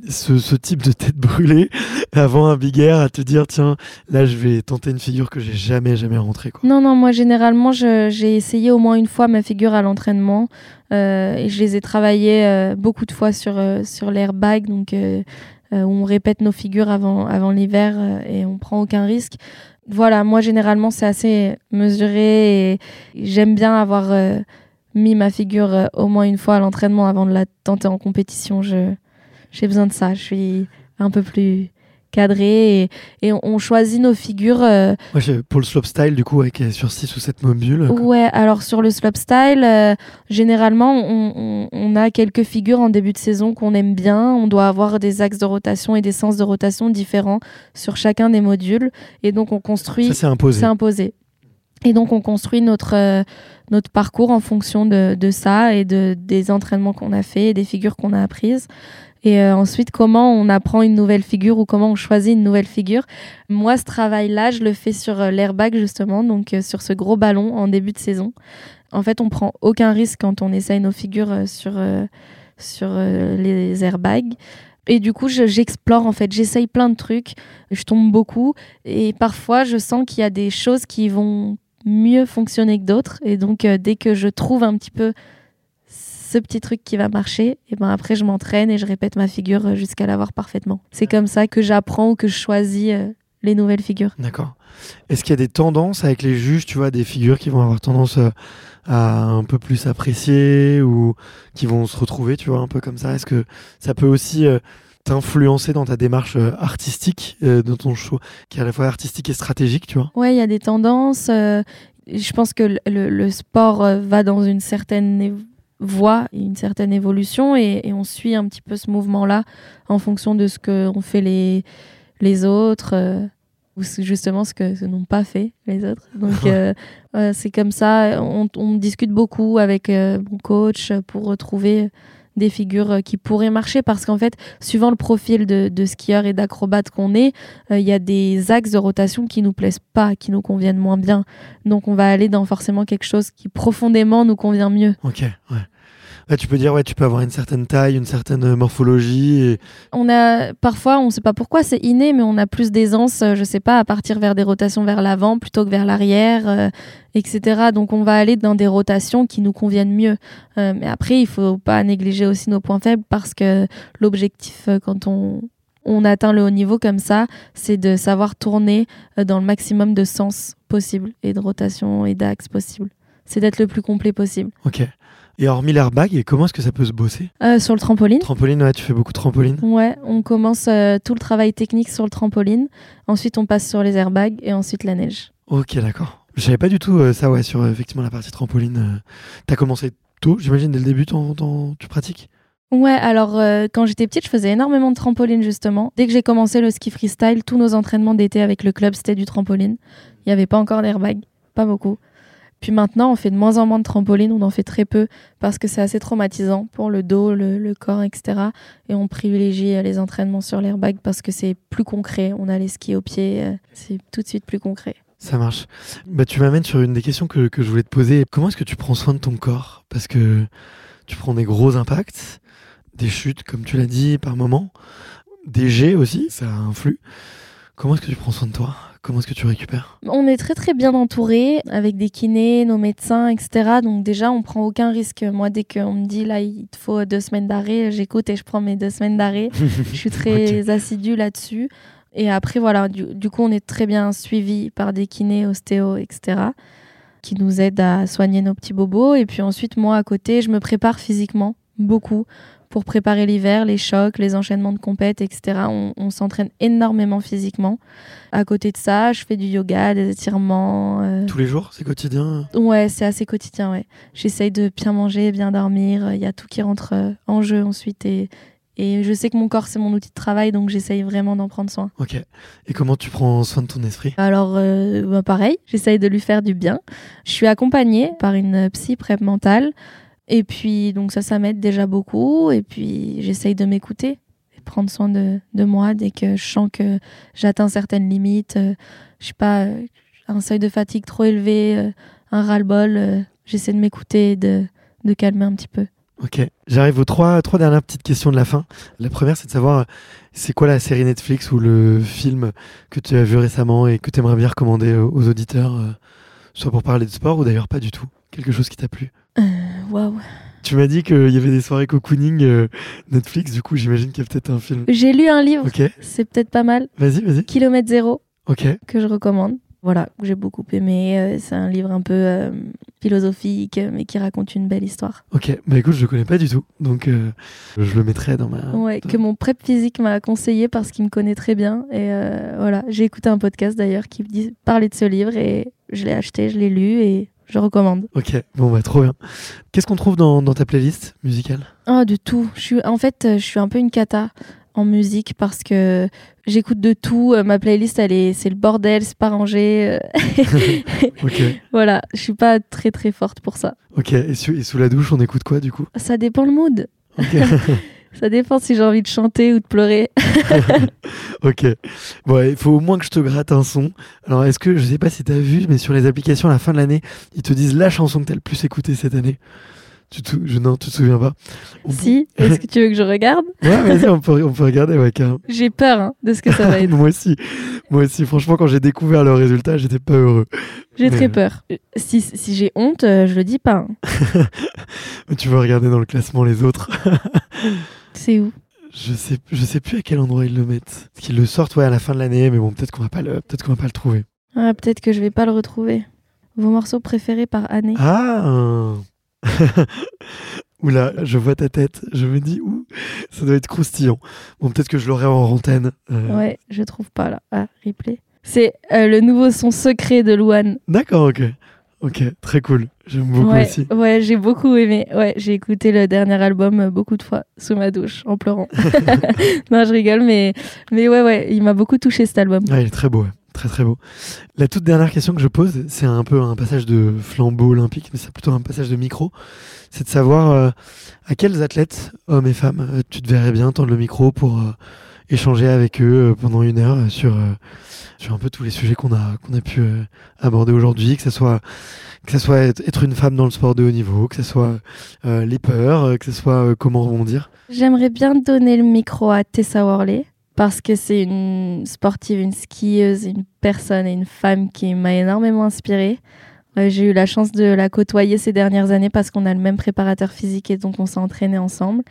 [SPEAKER 1] ce, type de tête brûlée avant un big air à te dire tiens là je vais tenter une figure que j'ai jamais jamais rentrée quoi.
[SPEAKER 3] Non, non, moi généralement j'ai essayé au moins une fois ma figure à l'entraînement euh, et je les ai travaillées euh, beaucoup de fois sur, euh, sur l'airbag, donc où on répète nos figures avant, avant l'hiver et on prend aucun risque. Voilà, moi généralement c'est assez mesuré et j'aime bien avoir mis ma figure au moins une fois à l'entraînement avant de la tenter en compétition. Je, j'ai besoin de ça, je suis un peu plus cadré et, et on, on choisit nos figures. euh,
[SPEAKER 1] Moi, j'ai- pour le slopestyle du coup avec euh, sur 6 ou 7 modules. quoi.
[SPEAKER 3] Ouais, alors sur le slopestyle, euh, généralement, on, on- on a quelques figures en début de saison qu'on aime bien. On doit avoir des axes de rotation et des sens de rotation différents sur chacun des modules. Et donc, on construit.
[SPEAKER 1] Ça c'est imposé.
[SPEAKER 3] C'est imposé. Et donc, on construit notre, euh, notre parcours en fonction de, de ça et de, des entraînements qu'on a fait et des figures qu'on a apprises. Et euh, ensuite, comment on apprend une nouvelle figure ou comment on choisit une nouvelle figure? Moi, ce travail-là, je le fais sur euh, l'airbag, justement, donc euh, sur ce gros ballon en début de saison. En fait, on prend aucun risque quand on essaye nos figures sur, sur les airbags. Et du coup, je- j'explore en fait, j'essaye plein de trucs, je tombe beaucoup et parfois je sens qu'il y a des choses qui vont mieux fonctionner que d'autres. Et donc, dès que je trouve un petit peu ce petit truc qui va marcher, et ben après je m'entraîne et je répète ma figure euh, jusqu'à l'avoir parfaitement. C'est comme ça que j'apprends ou que je choisis euh, les nouvelles figures.
[SPEAKER 1] D'accord. Est-ce qu'il y a des tendances avec les juges, tu vois, des figures qui vont avoir tendance euh, à un peu plus apprécier ou qui vont se retrouver, tu vois, un peu comme ça? Est-ce que ça peut aussi t'influencer dans ta démarche artistique, dans ton show, qui est à la fois artistique et stratégique, tu vois?
[SPEAKER 3] Ouais, il y a des tendances. euh, je pense que le, sport va dans une certaine voie, une certaine évolution, et, et on suit un petit peu ce mouvement-là en fonction de ce qu'ont fait les, les autres, euh, ou justement ce que ce n'ont pas fait les autres. Donc [LAUGHS] euh, euh, c'est comme ça. On, on discute beaucoup avec euh, mon coach pour retrouver des figures euh, qui pourraient marcher parce qu'en fait, suivant le profil de, skieur et d'acrobate qu'on est, euh, il y a des axes de rotation qui nous plaisent pas, qui nous conviennent moins bien. Donc on va aller dans forcément quelque chose qui profondément nous convient mieux.
[SPEAKER 1] Ok, ouais. Tu peux dire, ouais, tu peux avoir une certaine taille, une certaine euh, morphologie. Et...
[SPEAKER 3] On a parfois, on sait pas pourquoi, c'est inné, mais on a plus d'aisance, euh, je sais pas, à partir vers des rotations vers l'avant plutôt que vers l'arrière, euh, etc. Donc on va aller dans des rotations qui nous conviennent mieux. Euh, mais après, il faut pas négliger aussi nos points faibles parce que l'objectif quand on on atteint le haut niveau comme ça, c'est de savoir tourner dans le maximum de sens possible et de rotation et d'axe possible. C'est d'être le plus complet possible.
[SPEAKER 1] Ok. Et hormis l'airbag, comment est-ce que ça peut se bosser?
[SPEAKER 3] Euh, sur le trampoline,
[SPEAKER 1] Trampoline, ouais, tu fais beaucoup de trampoline.
[SPEAKER 3] Ouais, on commence euh, tout le travail technique sur le trampoline. Ensuite, on passe sur les airbags et ensuite la neige.
[SPEAKER 1] Ok, d'accord. Je savais pas du tout euh, ça, ouais, sur effectivement la partie trampoline. T'as commencé tôt, j'imagine, dès le début, tu pratiques?
[SPEAKER 3] Ouais, alors euh, quand j'étais petite, je faisais énormément de trampoline justement. Dès que j'ai commencé le ski freestyle, tous nos entraînements d'été avec le club, c'était du trampoline. Il n'y avait pas encore d'airbag, pas beaucoup. Puis maintenant, on fait de moins en moins de trampoline, on en fait très peu parce que c'est assez traumatisant pour le dos, le, le corps, etc. Et on privilégie euh, les entraînements sur l'airbag parce que c'est plus concret. On a les skis au pied, euh, c'est tout de suite plus concret.
[SPEAKER 1] Ça marche. Bah, tu m'amènes sur une des questions que, que je voulais te poser. Comment est-ce que tu prends soin de ton corps? Parce que tu prends des gros impacts, des chutes, comme tu l'as dit, par moment, des jets aussi, ça influe. Comment est-ce que tu prends soin de toi? Comment est-ce que tu récupères?
[SPEAKER 3] On est très très bien entouré avec des kinés, nos médecins, etc. Donc déjà, on prend aucun risque. Moi, dès qu'on me dit là, il te faut deux semaines d'arrêt, j'écoute et je prends mes deux semaines d'arrêt. [LAUGHS] je suis très assidue là-dessus. Et après, voilà, du, du coup, on est très bien suivi par des kinés, ostéo, etc. qui nous aident à soigner nos petits bobos. Et puis ensuite, moi, à côté, je me prépare physiquement beaucoup pour préparer l'hiver, les chocs, les enchaînements de compètes, etc. On, on s'entraîne énormément physiquement. À côté de ça, je fais du yoga, des étirements. euh,
[SPEAKER 1] Tous les jours, c'est quotidien
[SPEAKER 3] Ouais, c'est assez quotidien, ouais. J'essaye de bien manger, bien dormir. Il y a tout qui rentre euh, en jeu ensuite. Et, et je sais que mon corps, c'est mon outil de travail, donc j'essaye vraiment d'en prendre soin.
[SPEAKER 1] Ok. Et comment tu prends soin de ton esprit?
[SPEAKER 3] Alors, euh, bah, pareil, j'essaye de lui faire du bien. Je suis accompagnée par une psy prep mentale. Et puis, donc ça, ça m'aide déjà beaucoup. Et puis, j'essaye de m'écouter et prendre soin de, de moi dès que je sens que j'atteins certaines limites. euh, je sais pas, euh, un seuil de fatigue trop élevé, euh, un ras-le-bol. euh, j'essaie de m'écouter et de, de calmer un petit peu.
[SPEAKER 1] Ok. J'arrive aux trois, trois dernières petites questions de la fin. La première, c'est de savoir c'est quoi la série Netflix ou le film que tu as vu récemment et que tu aimerais bien recommander aux auditeurs, soit pour parler de sport ou d'ailleurs pas du tout? Quelque chose qui t'a plu?
[SPEAKER 3] Euh, Waouh.
[SPEAKER 1] Tu m'as dit qu'il y avait des soirées cocooning euh, Netflix, du coup j'imagine qu'il y a peut-être un film.
[SPEAKER 3] J'ai lu un livre,
[SPEAKER 1] Ok,
[SPEAKER 3] c'est peut-être pas mal.
[SPEAKER 1] vas-y, vas-y.
[SPEAKER 3] Kilomètre zéro.
[SPEAKER 1] Ok,
[SPEAKER 3] que je recommande. Voilà, que j'ai beaucoup aimé. Euh, C'est un livre un peu euh, philosophique, mais qui raconte une belle histoire.
[SPEAKER 1] ok. Bah écoute, je le connais pas du tout, donc euh, je le mettrai dans ma.
[SPEAKER 3] Ouais, que mon prep physique m'a conseillé parce qu'il me connaît très bien. Et voilà, j'ai écouté un podcast d'ailleurs qui parlait de ce livre et je l'ai acheté, je l'ai lu et je recommande.
[SPEAKER 1] Ok, bon bah trop bien. Qu'est-ce qu'on trouve dans, dans ta playlist musicale?
[SPEAKER 3] Ah, de tout. Je suis, en fait, euh, je suis un peu une cata en musique parce que j'écoute de tout. Euh, Ma playlist, elle est, c'est le bordel, c'est pas rangé. euh. [LAUGHS]
[SPEAKER 1] Ok, [LAUGHS]
[SPEAKER 3] voilà, je suis pas très très forte pour ça.
[SPEAKER 1] ok. Et, sous- et sous la douche, on écoute quoi du coup?
[SPEAKER 3] Ça dépend le mood.
[SPEAKER 1] Ok. [LAUGHS]
[SPEAKER 3] Ça dépend si j'ai envie de chanter ou de pleurer. [LAUGHS] [LAUGHS]
[SPEAKER 1] ok. Bon, il faut au moins que je te gratte un son. Alors, est-ce que, je sais pas si t'as vu, mais sur les applications à la fin de l'année, ils te disent la chanson que t'as le plus écoutée cette année tu te, je, non, tu te souviens pas
[SPEAKER 3] On Si, est-ce [LAUGHS] que tu veux que je regarde?
[SPEAKER 1] Ouais, vas-y, on peut, on peut regarder, ouais,
[SPEAKER 3] J'ai peur hein, de ce que ça va être.
[SPEAKER 1] Moi aussi. Moi aussi, franchement, quand j'ai découvert le résultat, j'étais pas heureux.
[SPEAKER 3] J'ai très peur. Si, si j'ai honte, euh, je le dis pas.
[SPEAKER 1] Hein. tu veux regarder dans le classement les autres
[SPEAKER 3] C'est où
[SPEAKER 1] je sais, je sais plus à quel endroit ils le mettent. Qu'ils le sortent ouais, à la fin de l'année, mais bon, peut-être qu'on va pas le, peut-être qu'on va pas le trouver.
[SPEAKER 3] Ah, peut-être que je vais pas le retrouver. Vos morceaux préférés par année.
[SPEAKER 1] Ah [LAUGHS] Oula, je vois ta tête. Je me dis, ouh, ça doit être croustillant. Bon, peut-être que je l'aurai en antenne.
[SPEAKER 3] Euh. Ouais, je trouve pas là. Ah, replay. C'est euh, le nouveau son secret de Luan.
[SPEAKER 1] D'accord, ok. Ok, très cool. J'aime beaucoup
[SPEAKER 3] ouais,
[SPEAKER 1] aussi.
[SPEAKER 3] Ouais, j'ai beaucoup aimé. Ouais, j'ai écouté le dernier album euh, beaucoup de fois sous ma douche en pleurant. [LAUGHS] [LAUGHS] non, je rigole, mais mais ouais, ouais, il m'a beaucoup touché cet album.
[SPEAKER 1] Ouais, il est très beau. Très très beau. La toute dernière question que je pose, c'est un peu un passage de flambeau olympique, mais c'est plutôt un passage de micro. C'est de savoir euh, à quels athlètes, hommes et femmes, euh, tu te verrais bien tendre le micro pour euh, échanger avec eux pendant une heure sur, sur un peu tous les sujets qu'on a, qu'on a pu aborder aujourd'hui, que ce soit, que ce soit être une femme dans le sport de haut niveau, que ce soit les peurs, que ce soit comment rebondir.
[SPEAKER 3] J'aimerais bien donner le micro à Tessa Worley parce que c'est une sportive, une skieuse, une personne et une femme qui m'a énormément inspirée. J'ai eu la chance de la côtoyer ces dernières années parce qu'on a le même préparateur physique et donc on s'est entraîné ensemble.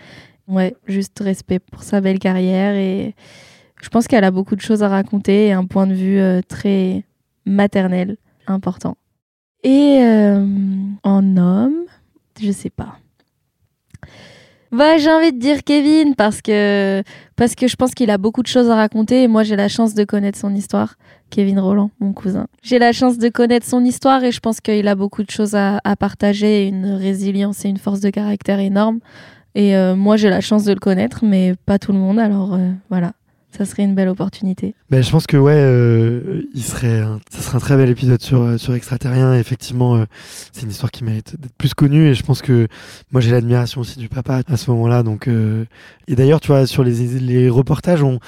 [SPEAKER 3] Ouais, juste respect pour sa belle carrière et je pense qu'elle a beaucoup de choses à raconter et un point de vue euh, très maternel important. Et euh, en homme, je sais pas. Bah, j'ai envie de dire Kevin parce que parce que je pense qu'il a beaucoup de choses à raconter et moi j'ai la chance de connaître son histoire. Kevin Roland, mon cousin. J'ai la chance de connaître son histoire et je pense qu'il a beaucoup de choses à, partager, une résilience et une force de caractère énorme. Et euh, moi j'ai la chance de le connaître, mais pas tout le monde. Alors euh, voilà ça serait une belle opportunité.
[SPEAKER 1] Ben, je pense que ouais, euh, il serait, ça serait un très bel épisode sur euh, sur extraterrien. effectivement, euh, c'est une histoire qui mérite d'être plus connue et je pense que moi j'ai l'admiration aussi du papa à ce moment-là. Donc et d'ailleurs, tu vois, sur les, les reportages, on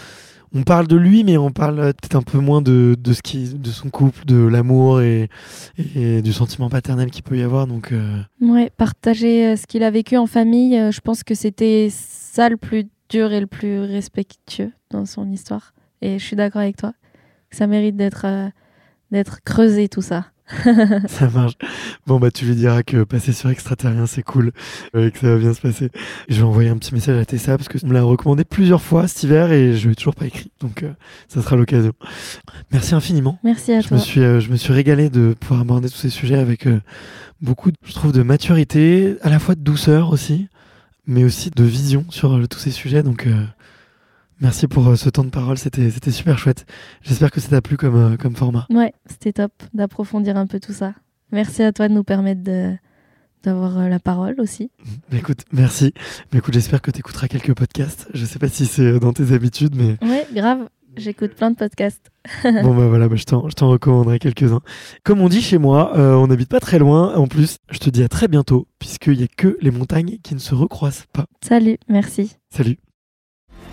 [SPEAKER 1] on parle de lui, mais on parle peut-être un peu moins de, de ce qui, de son couple, de l'amour et, du sentiment paternel qu'il peut y avoir. Donc,
[SPEAKER 3] ouais, partager ce qu'il a vécu en famille, je pense que c'était ça le plus dur et le plus respectueux dans son histoire. Et je suis d'accord avec toi. Ça mérite d'être euh, d'être creusé tout ça. [LAUGHS]
[SPEAKER 1] ça marche. Bon bah tu lui diras que passer sur extraterrien c'est cool euh, et que ça va bien se passer. Je vais envoyer un petit message à Tessa parce que tu me l'a recommandé plusieurs fois cet hiver et je l'ai toujours pas écrit. Donc euh, ça sera l'occasion. Merci infiniment.
[SPEAKER 3] Merci à
[SPEAKER 1] je
[SPEAKER 3] toi.
[SPEAKER 1] Me suis, je me suis régalé de pouvoir aborder tous ces sujets avec beaucoup, je trouve, de maturité, à la fois de douceur aussi mais aussi de vision sur euh, tous ces sujets. Donc, euh, merci pour euh, ce temps de parole, c'était super chouette. J'espère que ça t'a plu comme, comme format.
[SPEAKER 3] Ouais, c'était top d'approfondir un peu tout ça. Merci à toi de nous permettre de d'avoir la parole aussi.
[SPEAKER 1] Mmh. écoute, merci. Mais écoute, j'espère que tu écouteras quelques podcasts. Je sais pas si c'est dans tes habitudes, mais.
[SPEAKER 3] Ouais, grave. J'écoute plein de podcasts. [LAUGHS]
[SPEAKER 1] bon bah voilà, bah, je t'en recommanderai quelques-uns. Comme on dit chez moi, euh, on n'habite pas très loin. En plus, je te dis à très bientôt, puisqu'il n'y a que les montagnes qui ne se recroisent pas.
[SPEAKER 3] Salut, merci.
[SPEAKER 1] Salut.